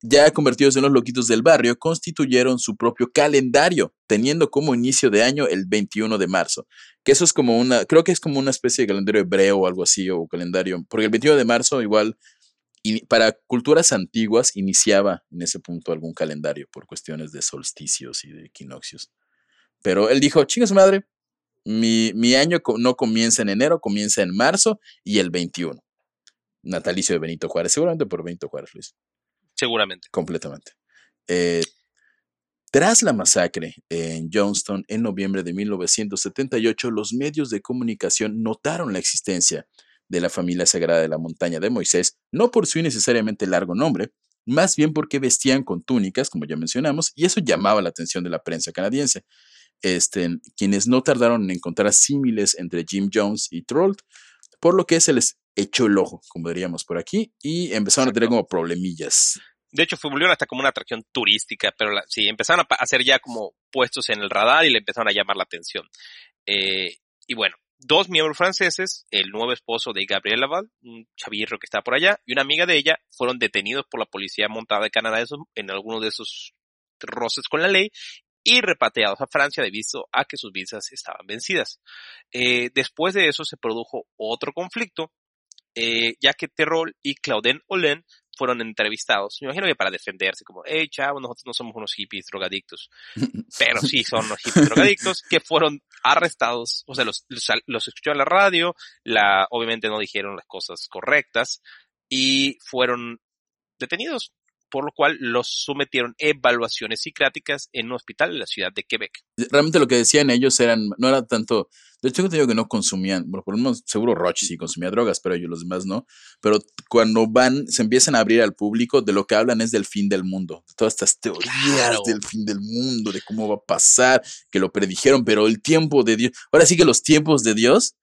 Ya convertidos en los loquitos del barrio, constituyeron su propio calendario, teniendo como inicio de año el 21 de marzo. Que eso es como una, creo que es como una especie de calendario hebreo o algo así, o calendario, porque el 21 de marzo igual, y para culturas antiguas, iniciaba en ese punto algún calendario por cuestiones de solsticios y de equinoccios. Pero él dijo, chinga su madre, mi, mi año no comienza en enero, comienza en marzo y el 21 natalicio de Benito Juárez, seguramente por Benito Juárez, Luis. Seguramente. Completamente. Eh, tras la masacre en Johnston en noviembre de 1978, los medios de comunicación notaron la existencia de la familia sagrada de la montaña de Moisés, no por su innecesariamente largo nombre, más bien porque vestían con túnicas, como ya mencionamos, y eso llamaba la atención de la prensa canadiense. Este, quienes no tardaron en encontrar símiles entre Jim Jones y Troll, por lo que se les echó el ojo, como diríamos por aquí, y empezaron a tener como problemillas. De hecho, fue hasta como una atracción turística, pero sí, empezaron a hacer ya como puestos en el radar y le empezaron a llamar la atención. Eh, y bueno, dos miembros franceses, el nuevo esposo de Gabriel Laval, un chavirro que está por allá, y una amiga de ella, fueron detenidos por la policía montada de Canadá en algunos de esos roces con la ley y repatriados a Francia debido a que sus visas estaban vencidas. Eh, después de eso se produjo otro conflicto eh, ya que Terrol y Claudine Olen fueron entrevistados. Me imagino que para defenderse, como, hey, chavo, nosotros no somos unos hippies drogadictos. (laughs) Pero sí son unos hippies drogadictos que fueron arrestados. O sea, los, los, escuchó en la radio, la, obviamente no dijeron las cosas correctas y fueron detenidos por lo cual los sometieron a evaluaciones psiquiátricas en un hospital en la ciudad de Quebec. Realmente lo que decían ellos eran, no era tanto, de hecho te digo que no consumían, bueno, por lo menos seguro Roche sí consumía drogas, pero ellos los demás no, pero cuando van, se empiezan a abrir al público, de lo que hablan es del fin del mundo, de todas estas teorías del fin del mundo, de cómo va a pasar, que lo predijeron, pero el tiempo de Dios, ahora sí que los tiempos de Dios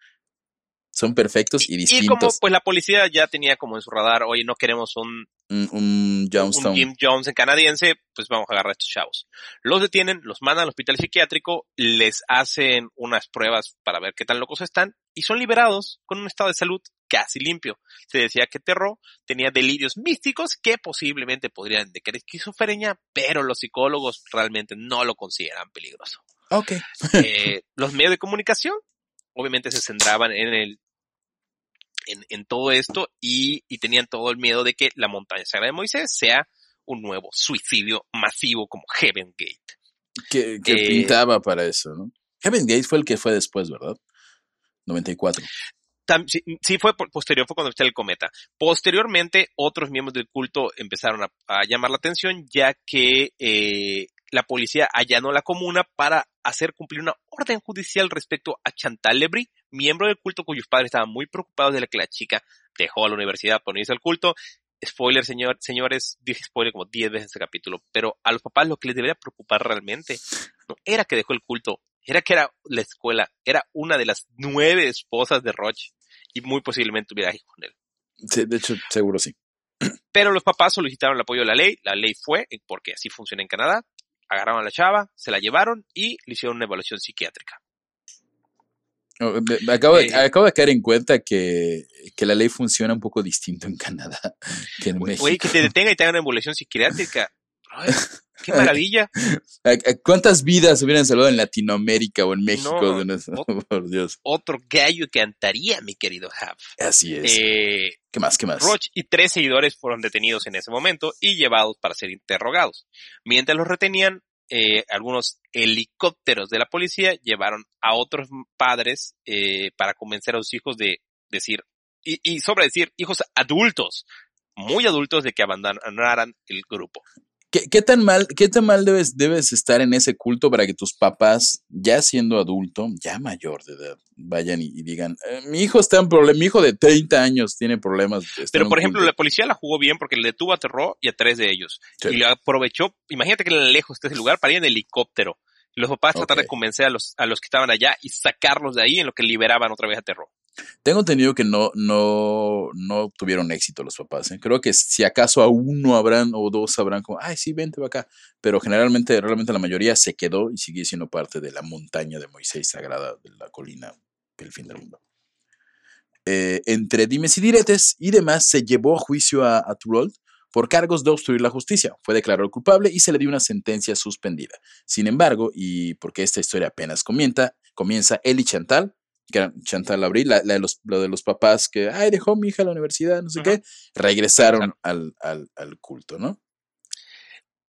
son perfectos y, distintos. Y como pues la policía ya tenía como en su radar, oye, no queremos un, un, un Jim Jones canadiense, pues vamos a agarrar a estos chavos. Los detienen, los mandan al hospital psiquiátrico, les hacen unas pruebas para ver qué tan locos están y son liberados con un estado de salud casi limpio. Se decía que Terro tenía delirios místicos que posiblemente podrían indicar esquizofrenia, pero los psicólogos realmente no lo consideran peligroso. Ok. eh, los medios de comunicación obviamente se centraban en el en, todo esto y, tenían todo el miedo de que la montaña sagrada de Moisés sea un nuevo suicidio masivo como Heaven Gate. Que, eh, pintaba para eso, ¿no? Heaven Gate fue el que fue después, ¿verdad? 94. sí, fue posterior, fue cuando está el cometa. Posteriormente, otros miembros del culto empezaron a, llamar la atención, ya que eh, la policía allanó la comuna para hacer cumplir una orden judicial respecto a Chantal Lebris, miembro del culto cuyos padres estaban muy preocupados de que la chica dejó a la universidad por irse al culto. Spoiler, señor, señores, dije spoiler como 10 veces en este capítulo, pero a los papás lo que les debería preocupar realmente no era que dejó el culto, era que era la escuela, era una de las nueve esposas de Roche y muy posiblemente tuviera hijos con él. Sí, de hecho, seguro sí. (clears throat) Pero los papás solicitaron el apoyo de la ley, la ley fue, porque así funciona en Canadá, agarraron a la chava, se la llevaron y le hicieron una evaluación psiquiátrica. Oh, acabo, de, eh, acabo, de, caer en cuenta que, que, la ley funciona un poco distinto en Canadá (laughs) que en México. Oye, que te detenga y te una evaluación psiquiátrica. Ay, ¡Qué (laughs) maravilla! ¿Cuántas vidas hubieran salvado en Latinoamérica o en México? No, de nuestro- ot- (laughs) por Dios. Otro gallo cantaría, mi querido Hap. Así es. Eh, ¿Qué más? ¿Qué más? Roach y tres seguidores fueron detenidos en ese momento y llevados para ser interrogados. Mientras los retenían, eh, algunos helicópteros de la policía llevaron a otros padres eh, para convencer a sus hijos de decir, y, y sobre decir, hijos adultos, muy adultos, de que abandonaran el grupo. ¿Qué, qué tan mal, qué tan mal debes, debes estar en ese culto para que tus papás, ya siendo adulto, ya mayor de edad, vayan y, y digan, "Eh, mi hijo está en problema, mi hijo de 30 años tiene problemas. Pero, por ejemplo, culto"? la policía la jugó bien porque le detuvo a Terror y a tres de ellos. Sí. Y le aprovechó, imagínate que lejos está ese lugar para ir en helicóptero. Los papás trataron Ok. de convencer a los, a los que estaban allá y sacarlos de ahí en lo que liberaban otra vez a Terror. Tengo entendido que no, no, no tuvieron éxito los papás. ¿eh? Creo que si acaso a uno habrán o dos habrán como, ay, sí, vente para acá. Pero generalmente, realmente la mayoría se quedó y sigue siendo parte de la montaña de Moisés sagrada de la colina del fin del mundo. Eh, entre dimes y diretes y demás, se llevó a juicio a, a Turold por cargos de obstruir la justicia. Fue declarado culpable y se le dio una sentencia suspendida. Sin embargo, y porque esta historia apenas comienza, comienza y Chantal, que era Chantal Abril, la, la de los, lo de los papás que, ay, dejó mi hija a la universidad, no sé qué, regresaron al, al, al culto, ¿no?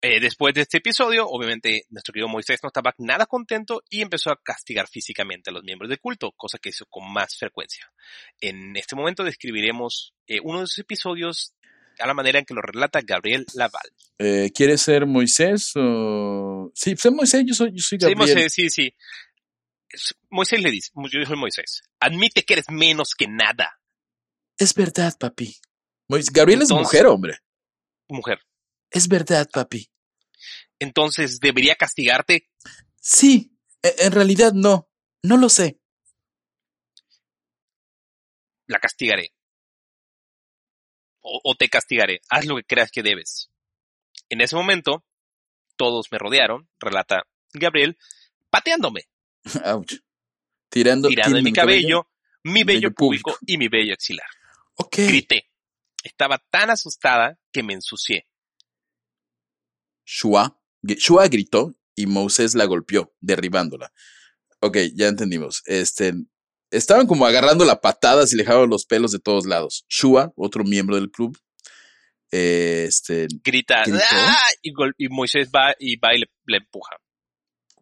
Eh, después de este episodio, obviamente, nuestro querido Moisés no estaba nada contento y empezó a castigar físicamente a los miembros del culto, cosa que hizo con más frecuencia. En este momento describiremos eh, uno de esos episodios a la manera en que lo relata Gabriel Laval. Eh, ¿Quieres ser Moisés o...? Sí, sé Moisés, yo soy, yo soy Sí, Gabriel. Moisés, sí, sí. Moisés le dice, yo soy Moisés, admite que eres menos que nada, Es verdad, papi. Gabriel es mujer, hombre. mujer. Es verdad, papi. Entonces, ¿debería castigarte? Sí, e- en realidad no. No lo sé. La castigaré. O, o te castigaré. Haz lo que creas que debes. En ese momento, todos me rodearon, relata Gabriel, pateándome, (laughs) Ouch. Tirando, tirando en mi cabello, mi Vello vello púbico y mi vello axilar. Ok. Grité. Estaba tan asustada que me ensucié. Shua, Shua gritó y Moisés la golpeó, derribándola. Ok, ya entendimos. Este, estaban como agarrando la patadas y le dejaban los pelos de todos lados. Shua, otro miembro del club, eh, este, Grita. "¡Ah!", y, Moisés va y va y le, le empuja.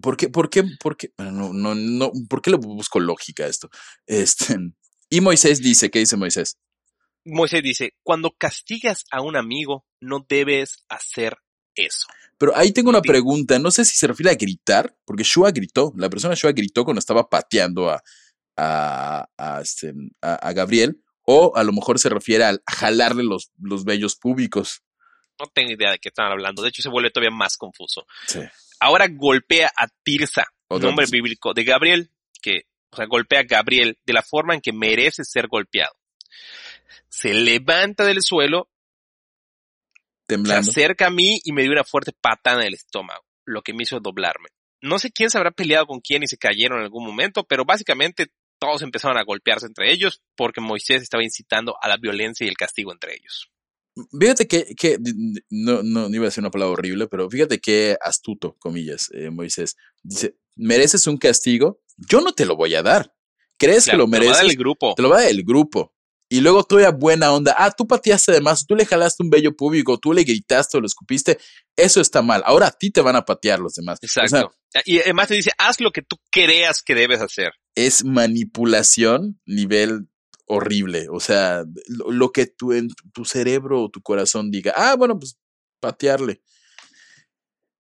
¿Por qué, por qué, por qué, bueno, no, no, no, ¿por qué le busco lógica a esto? (laughs) Este, y Moisés dice, ¿qué dice Moisés? Moisés dice, cuando castigas a un amigo, no debes hacer eso. Pero ahí tengo una pregunta, no sé si se refiere a gritar, porque Shua gritó, la persona Shua gritó cuando estaba pateando a, a, a, este, a- a Gabriel, o a lo mejor se refiere al jalarle los, los vellos públicos. No tengo idea de qué están hablando. De hecho, se vuelve todavía más confuso. Sí. Ahora golpea a Tirsa, Otra nombre bíblico de Gabriel, que, o sea, golpea a Gabriel de la forma en que merece ser golpeado. Se levanta del suelo, se acerca a mí y me dio una fuerte patada en el estómago, lo que me hizo doblarme. No sé quién se habrá peleado con quién y se cayeron en algún momento, pero básicamente todos empezaron a golpearse entre ellos porque Moisés estaba incitando a la violencia y el castigo entre ellos. Fíjate que, que no, no, no iba a decir una palabra horrible, pero fíjate qué astuto, comillas, eh, Moisés. Dice, mereces un castigo, yo no te lo voy a dar. ¿Crees Claro, que lo te va a dar mereces? el grupo. Te lo va a dar el grupo. Y luego tú a buena onda, ah, tú pateaste además, tú le jalaste un vello público, tú le gritaste o lo escupiste, eso está mal. Ahora a ti te van a patear los demás. O sea, Exacto. y además te dice, haz lo que tú creas que debes hacer. es manipulación nivel horrible. O sea, lo, que tu, cerebro o tu corazón diga, ah, bueno, pues patearle.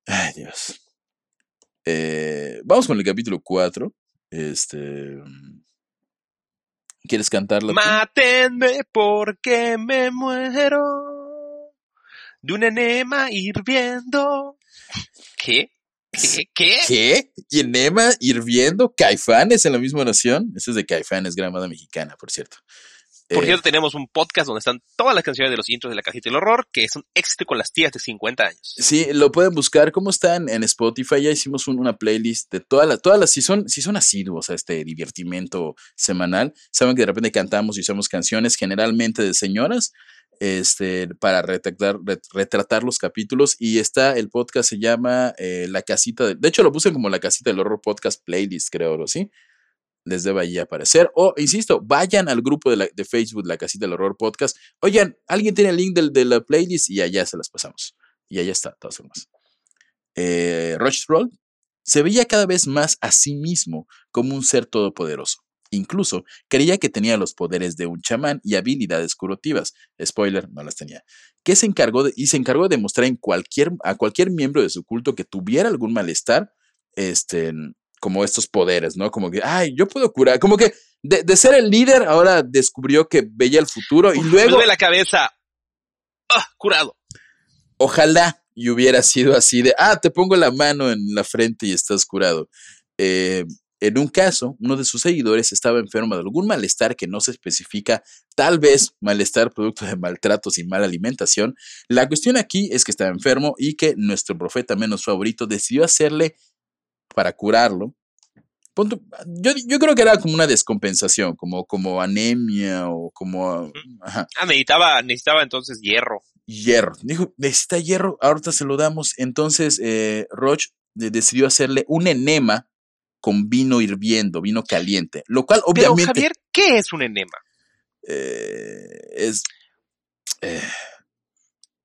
Ay, Dios. Eh, vamos con el capítulo 4. Este. ¿Quieres cantarlo? tú? Mátenme porque me muero de un enema hirviendo. ¿Qué? ¿Qué? ¿Qué? ¿Qué? ¿Y enema hirviendo? ¿Caifanes en la misma nación? Eso es de Caifanes, gramada mexicana, por cierto. Por Eh, cierto, tenemos un podcast donde están todas las canciones de los intros de la casita del horror, que es un éxito con las tías de 50 años. Sí, lo pueden buscar. ¿Cómo están en Spotify? Ya hicimos un- una playlist de todas las, todas las, si son, si son asiduos a este divertimento semanal, saben que de repente cantamos y usamos canciones generalmente de señoras. Este, para retratar, ret- retratar los capítulos. Y está, el podcast se llama eh, La Casita de... De hecho, lo puse como La Casita del Horror Podcast Playlist, creo, algo así. Les debe ahí aparecer. O, insisto, vayan al grupo de, de Facebook, La Casita del Horror Podcast. Oigan, ¿alguien tiene el link del, de la playlist? Y allá se las pasamos. Y allá está, todas formas. Eh, Troll se veía cada vez más a sí mismo como un ser todopoderoso. Incluso creía que tenía los poderes de un chamán y habilidades curativas. Spoiler, no las tenía. Que se encargó de, y se encargó de en cualquier, a cualquier miembro de su culto que tuviera algún malestar, este, como estos poderes, ¿no? Como que, ay, yo puedo curar. Como que de, de ser el líder, ahora descubrió que veía el futuro y Uf, me luego, duele la cabeza. Ah, curado. ojalá y hubiera sido así de, ah, te pongo la mano en la frente y estás curado. Eh, en un caso, uno de sus seguidores estaba enfermo de algún malestar que no se especifica, tal vez malestar producto de maltratos y mala alimentación. La cuestión aquí es que estaba enfermo y que nuestro profeta menos favorito decidió hacerle para curarlo. Yo, yo creo que era como una descompensación, como, como anemia o como ajá, Ah, necesitaba, necesitaba entonces hierro. hierro. Dijo, necesita hierro, ahorita se lo damos. Entonces, eh, Roach de- decidió hacerle un enema con vino hirviendo, vino caliente, lo cual Pero, obviamente Javier, ¿qué es un enema? eh, es... eh,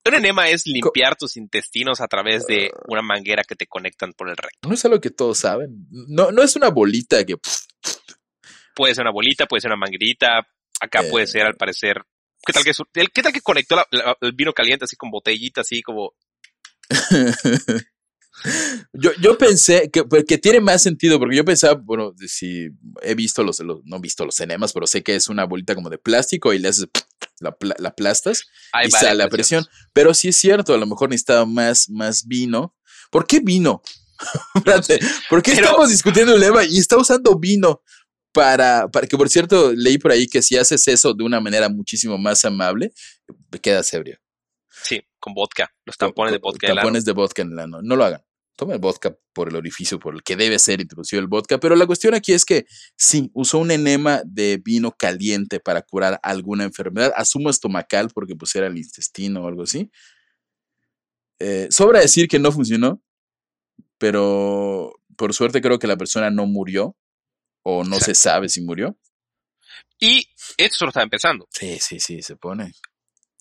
Un enema es limpiar tus intestinos a través de una manguera que te conectan por el recto. no es algo que todos saben. No, no es una bolita que... Puede ser una bolita, puede ser una manguerita. Acá Eh. puede ser, al parecer. ¿Qué tal que, ¿qué tal que conectó la- la- el vino caliente así con botellita, así como. (laughs) yo, yo pensé que, pues, que tiene más sentido, porque yo pensaba, bueno, si he visto los, los- no he visto los enemas, pero sé que es una bolita como de plástico y le haces, (tsk) la, la aplastas y vale, sale a pues, presión. Pero sí es cierto, a lo mejor necesitaba más, más vino. ¿Por qué vino? (laughs) ¿Por qué Pero- estamos discutiendo el lema y está usando vino? Para, para que, por cierto, leí por ahí que si haces eso de una manera muchísimo más amable, quedas ebrio. Sí, con vodka. Los tampones de vodka. Tampones de vodka en el ano. No lo hagan. Tomen vodka por el orificio por el que debe ser introducido el vodka. Pero la cuestión aquí es que sí, usó un enema de vino caliente para curar alguna enfermedad. Asumo estomacal porque pues era el intestino o algo así. Eh, sobra decir que no funcionó, pero por suerte creo que la persona no murió o no se sabe si murió. Y esto solo estaba empezando. Sí, sí, sí, se pone.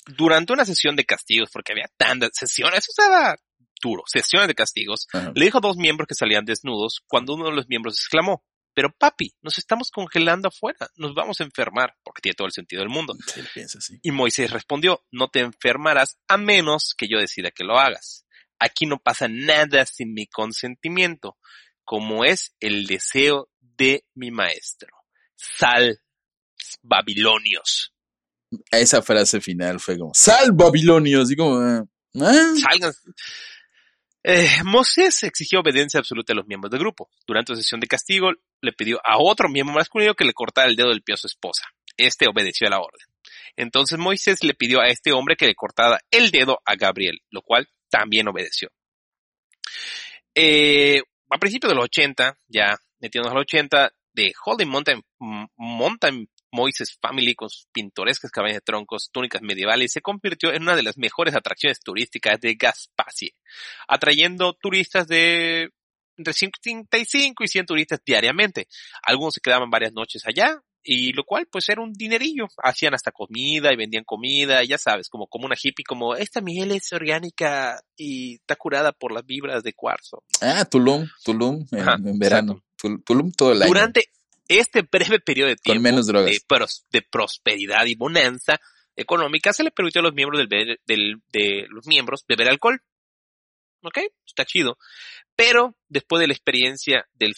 Durante una sesión de castigos, porque había tantas sesiones, eso estaba duro, sesiones de castigos, Ajá. le dijo a dos miembros que salían desnudos cuando uno de los miembros exclamó, pero papi, nos estamos congelando afuera, nos vamos a enfermar, porque tiene todo el sentido del mundo. Sí, piensa. Y Moisés respondió, no te enfermarás a menos que yo decida que lo hagas. Aquí no pasa nada sin mi consentimiento, como es el deseo de mi maestro. Sal, babilonios. Esa frase final fue como, ¡Sal, Babilonio! Así como, ah, ah. Salgan. Eh, Moisés exigió obediencia absoluta a los miembros del grupo. Durante la sesión de castigo, le pidió a otro miembro masculino que le cortara el dedo del pie a su esposa. Este obedeció a la orden. Entonces Moisés le pidió a este hombre que le cortara el dedo a Gabriel, lo cual también obedeció. Eh, a principios de los 80, ya metiéndonos a los 80, de Holding Mountain, Mountain Moises Family con sus pintorescas cabañas de troncos, túnicas medievales, se convirtió en una de las mejores atracciones turísticas de Gaspasie, atrayendo turistas de entre 55 y 100 turistas diariamente. Algunos se quedaban varias noches allá, y lo cual pues era un dinerillo. Hacían hasta comida y vendían comida, ya sabes, como, como una hippie, como esta miel es orgánica y está curada por las vibras de cuarzo. Ah, Tulum, Tulum, en, Ajá, en verano. Tul- Tulum todo el año. Durante este breve periodo de tiempo menos. De, pros- de prosperidad y bonanza económica, se le permitió a los miembros del, be- del- de los miembros beber alcohol. ¿Ok? Está chido. Pero después de la experiencia del,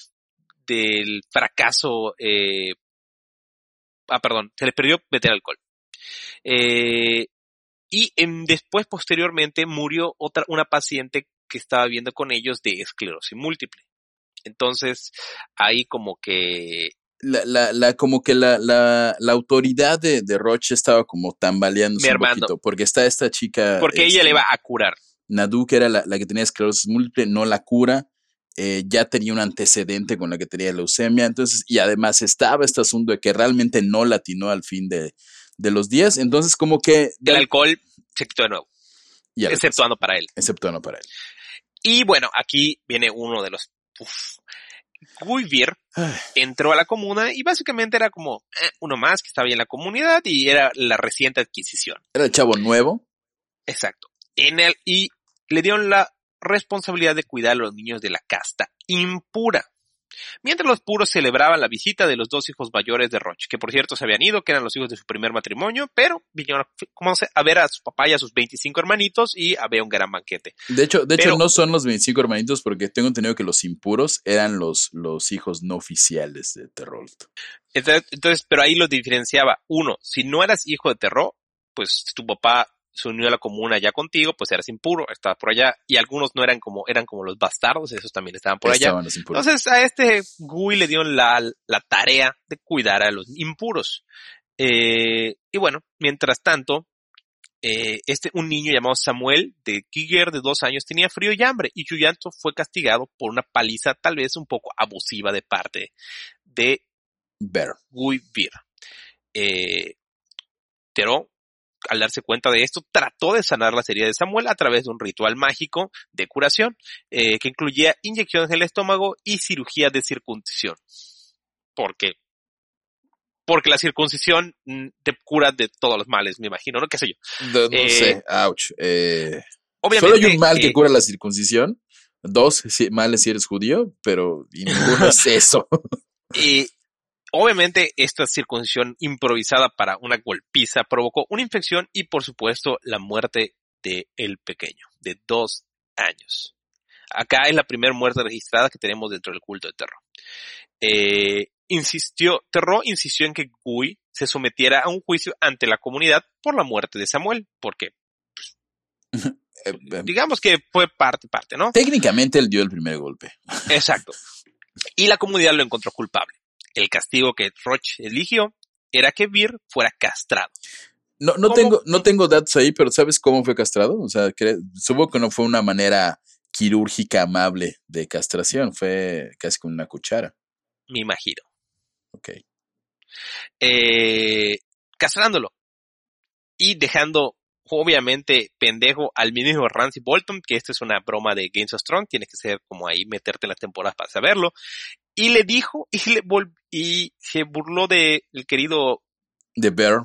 del fracaso, eh, ah, perdón, se les perdió beber alcohol. Eh, y en- después, posteriormente, murió otra, una paciente que estaba viendo con ellos de esclerosis múltiple. Entonces, ahí como que La, la, la, como que la, la, la autoridad de, de Roche estaba como tambaleándose un poquito. Porque está esta chica. Porque ella este, le va a curar. Nadu, que era la, la que tenía esclerosis múltiple, no la cura. eh, ya tenía un antecedente con la que tenía leucemia. Entonces, y además estaba este asunto de que realmente no latinó al fin de, de los días. Entonces, como que. El alcohol se quitó de nuevo, exceptuando para él. Exceptuando para él. Y bueno, aquí viene uno de los... Uf. Guivir Ay, (sighs) entró a la comuna y básicamente era como eh, uno más que estaba ahí en la comunidad y era la reciente adquisición. Era el chavo nuevo. Exacto. En el, y le dieron la responsabilidad de cuidar a los niños de la casta impura. Mientras los puros celebraban la visita de los dos hijos mayores de Roche, que por cierto se habían ido, que eran los hijos de su primer matrimonio, pero vinieron a- ver a su papá y a sus 25 hermanitos y había un gran banquete. De hecho, de hecho no son los 25 hermanitos porque tengo entendido que los impuros eran los, los hijos no oficiales de Terrolt. Entonces, entonces, pero ahí lo diferenciaba. Uno, si no eras hijo de terror, pues tu papá se unió a la comuna ya contigo, pues eras impuro, estabas por allá, y algunos no eran como, eran como los bastardos, esos también estaban por allá. Estaban los impuros. Entonces a este Gui le dieron la, la tarea de cuidar a los impuros. Eh, y bueno, mientras tanto, eh, este, un niño llamado Samuel de Giger de dos años tenía frío y hambre y su llanto fue castigado por una paliza tal vez un poco abusiva de parte de Bear. Guy Bir. Eh, Teró, al darse cuenta de esto, trató de sanar la herida de Samuel a través de un ritual mágico de curación eh, que incluía inyecciones en el estómago y cirugía de circuncisión. Porque porque la circuncisión mm, te cura de todos los males, me imagino, ¿no? ¿Qué sé yo? No, no Eh, sé, ouch. Eh, Obviamente. solo hay un mal que cura la circuncisión. Dos si- males si eres judío, pero ninguno (laughs) es eso. Y obviamente esta circuncisión improvisada para una golpiza provocó una infección y por supuesto la muerte de el pequeño, de dos años. Acá es la primera muerte registrada que tenemos dentro del culto de Terro. Eh, insistió, Terro insistió en que Gui se sometiera a un juicio ante la comunidad por la muerte de Samuel, porque (laughs) Eh, eh, digamos que fue parte, parte, ¿no? técnicamente él dio el primer golpe. Exacto. Y la comunidad lo encontró culpable. El castigo que Roche eligió era que Bir fuera castrado. No, no ¿Cómo? tengo, no tengo datos ahí, pero ¿sabes cómo fue castrado? O sea, supongo que no fue una manera quirúrgica amable de castración, fue casi con una cuchara. Me imagino. Ok. Eh, castrándolo. Y dejando, obviamente, pendejo al ministro Ramsey Bolton, que esta es una broma de Games of Thrones, tienes que ser como ahí, meterte en las temporadas para saberlo. Y le dijo, y, le y se burló del querido The Bear.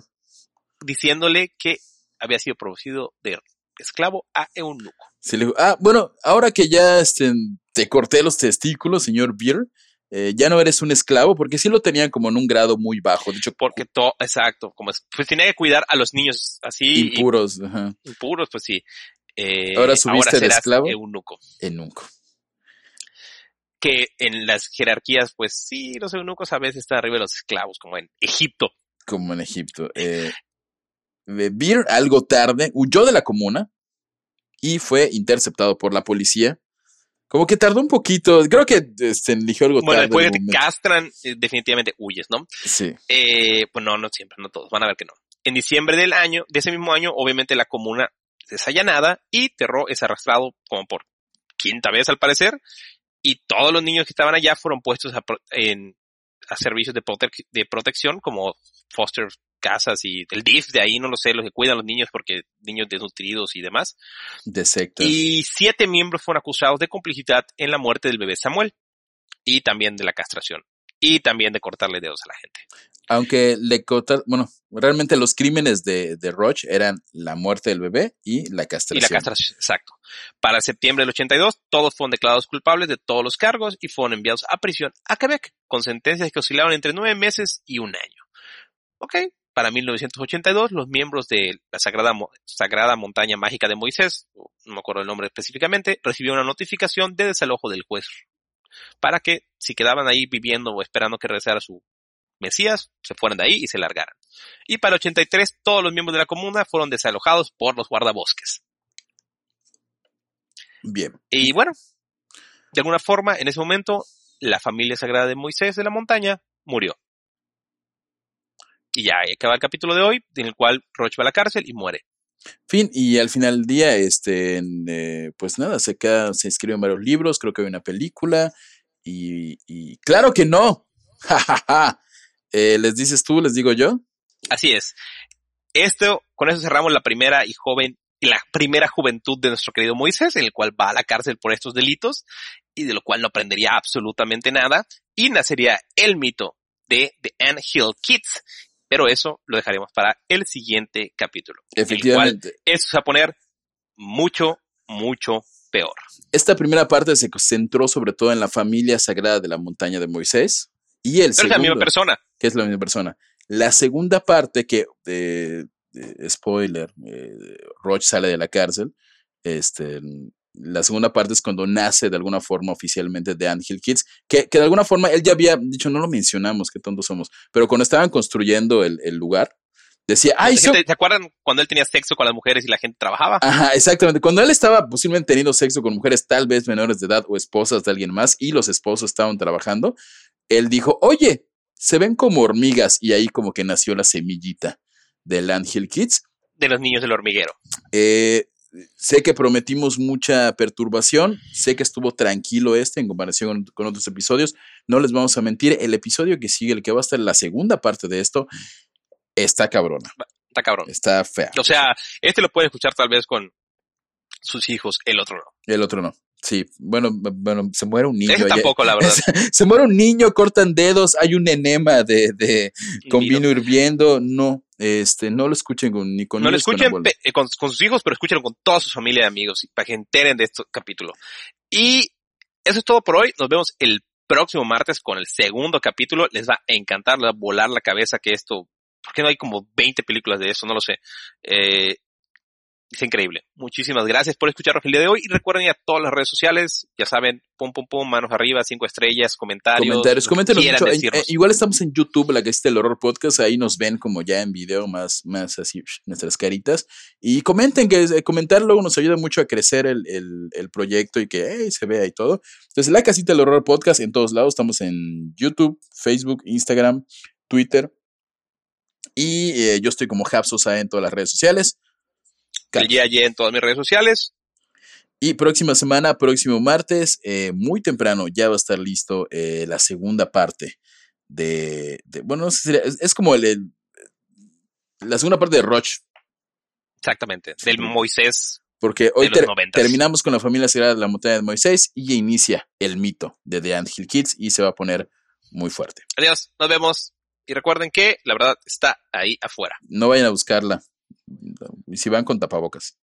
diciéndole que había sido producido de esclavo a eunuco. se le dijo, ah, bueno, ahora que ya este, te corté los testículos, señor Beer, eh, ya no eres un esclavo, porque sí lo tenían como en un grado muy bajo, de hecho, Porque todo, exacto, como es, pues tenía que cuidar a los niños así impuros, ajá, impuros, pues sí. Eh, Ahora subiste de serás esclavo. eunuco. eunuco. Que en las jerarquías, pues sí, los eunucos a veces están arriba de los esclavos, como en Egipto. como en Egipto. Eh, Beer, algo tarde, huyó de la comuna y fue interceptado por la policía. Como que tardó un poquito, creo que este, eligió algo Bueno, tarde. después de el que te castran, eh, definitivamente huyes, ¿no? Sí, Eh, pues no, no siempre, no todos, van a ver que no. En diciembre del año, de ese mismo año, obviamente la comuna es allanada y Terro es arrastrado como por quinta vez al parecer y todos los niños que estaban allá fueron puestos a, en, a servicios de, prote- de protección como foster casas y el DIF de ahí, no lo sé, los que cuidan a los niños porque niños desnutridos y demás. de sectas. Y siete miembros fueron acusados de complicidad en la muerte del bebé Samuel y también de la castración y también de cortarle dedos a la gente. Aunque le cortaron, bueno, realmente los crímenes de, de Roche eran la muerte del bebé y la Y castración. la castración, exacto. Para septiembre del 82, todos fueron declarados culpables de todos los cargos y fueron enviados a prisión a Quebec, con sentencias que oscilaban entre nueve meses y un año. Ok, para 1982, los miembros de la Sagrada, Sagrada Montaña Mágica de Moisés, no me acuerdo el nombre específicamente, recibieron una notificación de desalojo del juez para que si quedaban ahí viviendo o esperando que regresara su Mesías, se fueran de ahí y se largaran. Y para el 83, todos los miembros de la comuna fueron desalojados por los guardabosques. Bien. Y bueno, de alguna forma, en ese momento, la familia sagrada de Moisés de la montaña murió. Y ya acaba el capítulo de hoy, en el cual Roche va a la cárcel y muere. Fin, y al final del día, este, eh, pues nada, se queda, se escriben varios libros, creo que hay una película, y, y claro que no. (laughs) Eh, ¿Les dices tú, les digo yo? Así es. esto, con eso cerramos la primera y joven la primera juventud de nuestro querido Moisés, en el cual va a la cárcel por estos delitos y de lo cual no aprendería absolutamente nada y nacería el mito de The Ant Hill Kids. Pero eso lo dejaremos para el siguiente capítulo. Efectivamente. eso se va a poner mucho, mucho peor. Esta primera parte se centró sobre todo en la familia sagrada de la montaña de Moisés y el Pero es la misma persona. Que es la misma persona. La segunda parte que eh, spoiler, eh, Roach sale de la cárcel. Este, la segunda parte es cuando nace de alguna forma oficialmente de Angel Kids, que, que, de alguna forma él ya había dicho, no lo mencionamos, qué tontos somos, pero cuando estaban construyendo el, el lugar, decía, ay, ¿Te, ¿te acuerdan cuando él tenía sexo con las mujeres y la gente trabajaba? Ajá, exactamente. Cuando él estaba posiblemente teniendo sexo con mujeres tal vez menores de edad o esposas de alguien más y los esposos estaban trabajando, él dijo, oye, se ven como hormigas y ahí como que nació la semillita de Land Hill Kids. De los niños del hormiguero. Eh, sé que prometimos mucha perturbación, sé que estuvo tranquilo este en comparación con, otros episodios, no les vamos a mentir, el episodio que sigue, el que va a estar la segunda parte de esto, está cabrona. Está cabrón. Está fea. O sea, este lo puede escuchar tal vez con sus hijos, el otro no. El otro no. Sí, bueno, bueno, se muere un niño. tampoco, la verdad. (laughs) Se, muere un niño, cortan dedos, hay un enema de, de con vino. hirviendo. No, este, no lo escuchen con, ni con No lo escuchen con, sus hijos, pero escuchen con toda su familia de amigos para que enteren de este capítulo. Y eso es todo por hoy. Nos vemos el próximo martes con el segundo capítulo. Les va a encantar, les va a volar la cabeza que esto, ¿por qué no hay como 20 películas de eso? No lo sé. Eh, es increíble. Muchísimas gracias por escucharnos el día de hoy y recuerden ya todas las redes sociales, ya saben, pum pum pum, manos arriba, cinco estrellas, comentarios. Comentarios, coméntenos mucho. Eh, igual estamos en YouTube, la que existe el horror podcast, ahí nos ven como ya en video más, más así nuestras caritas y comenten que eh, comentar luego nos ayuda mucho a crecer el, el, el proyecto y que se vea y todo. Entonces, la casita del horror podcast en todos lados, estamos en YouTube, Facebook, Instagram, Twitter y eh, yo estoy como Hapsosa en todas las redes sociales el día ayer en todas mis redes sociales. Y próxima semana, próximo martes, eh, muy temprano, ya va a estar listo eh, la segunda parte de, de bueno, no sé si es, es, como el, el, la segunda parte de Roch. Exactamente, del Moisés. Porque hoy ter, terminamos con la familia sagrada de la montaña de Moisés y inicia el mito de The Ant Hill Kids y se va a poner muy fuerte. Adiós, nos vemos. Y recuerden que la verdad está ahí afuera. No vayan a buscarla. Si van con tapabocas.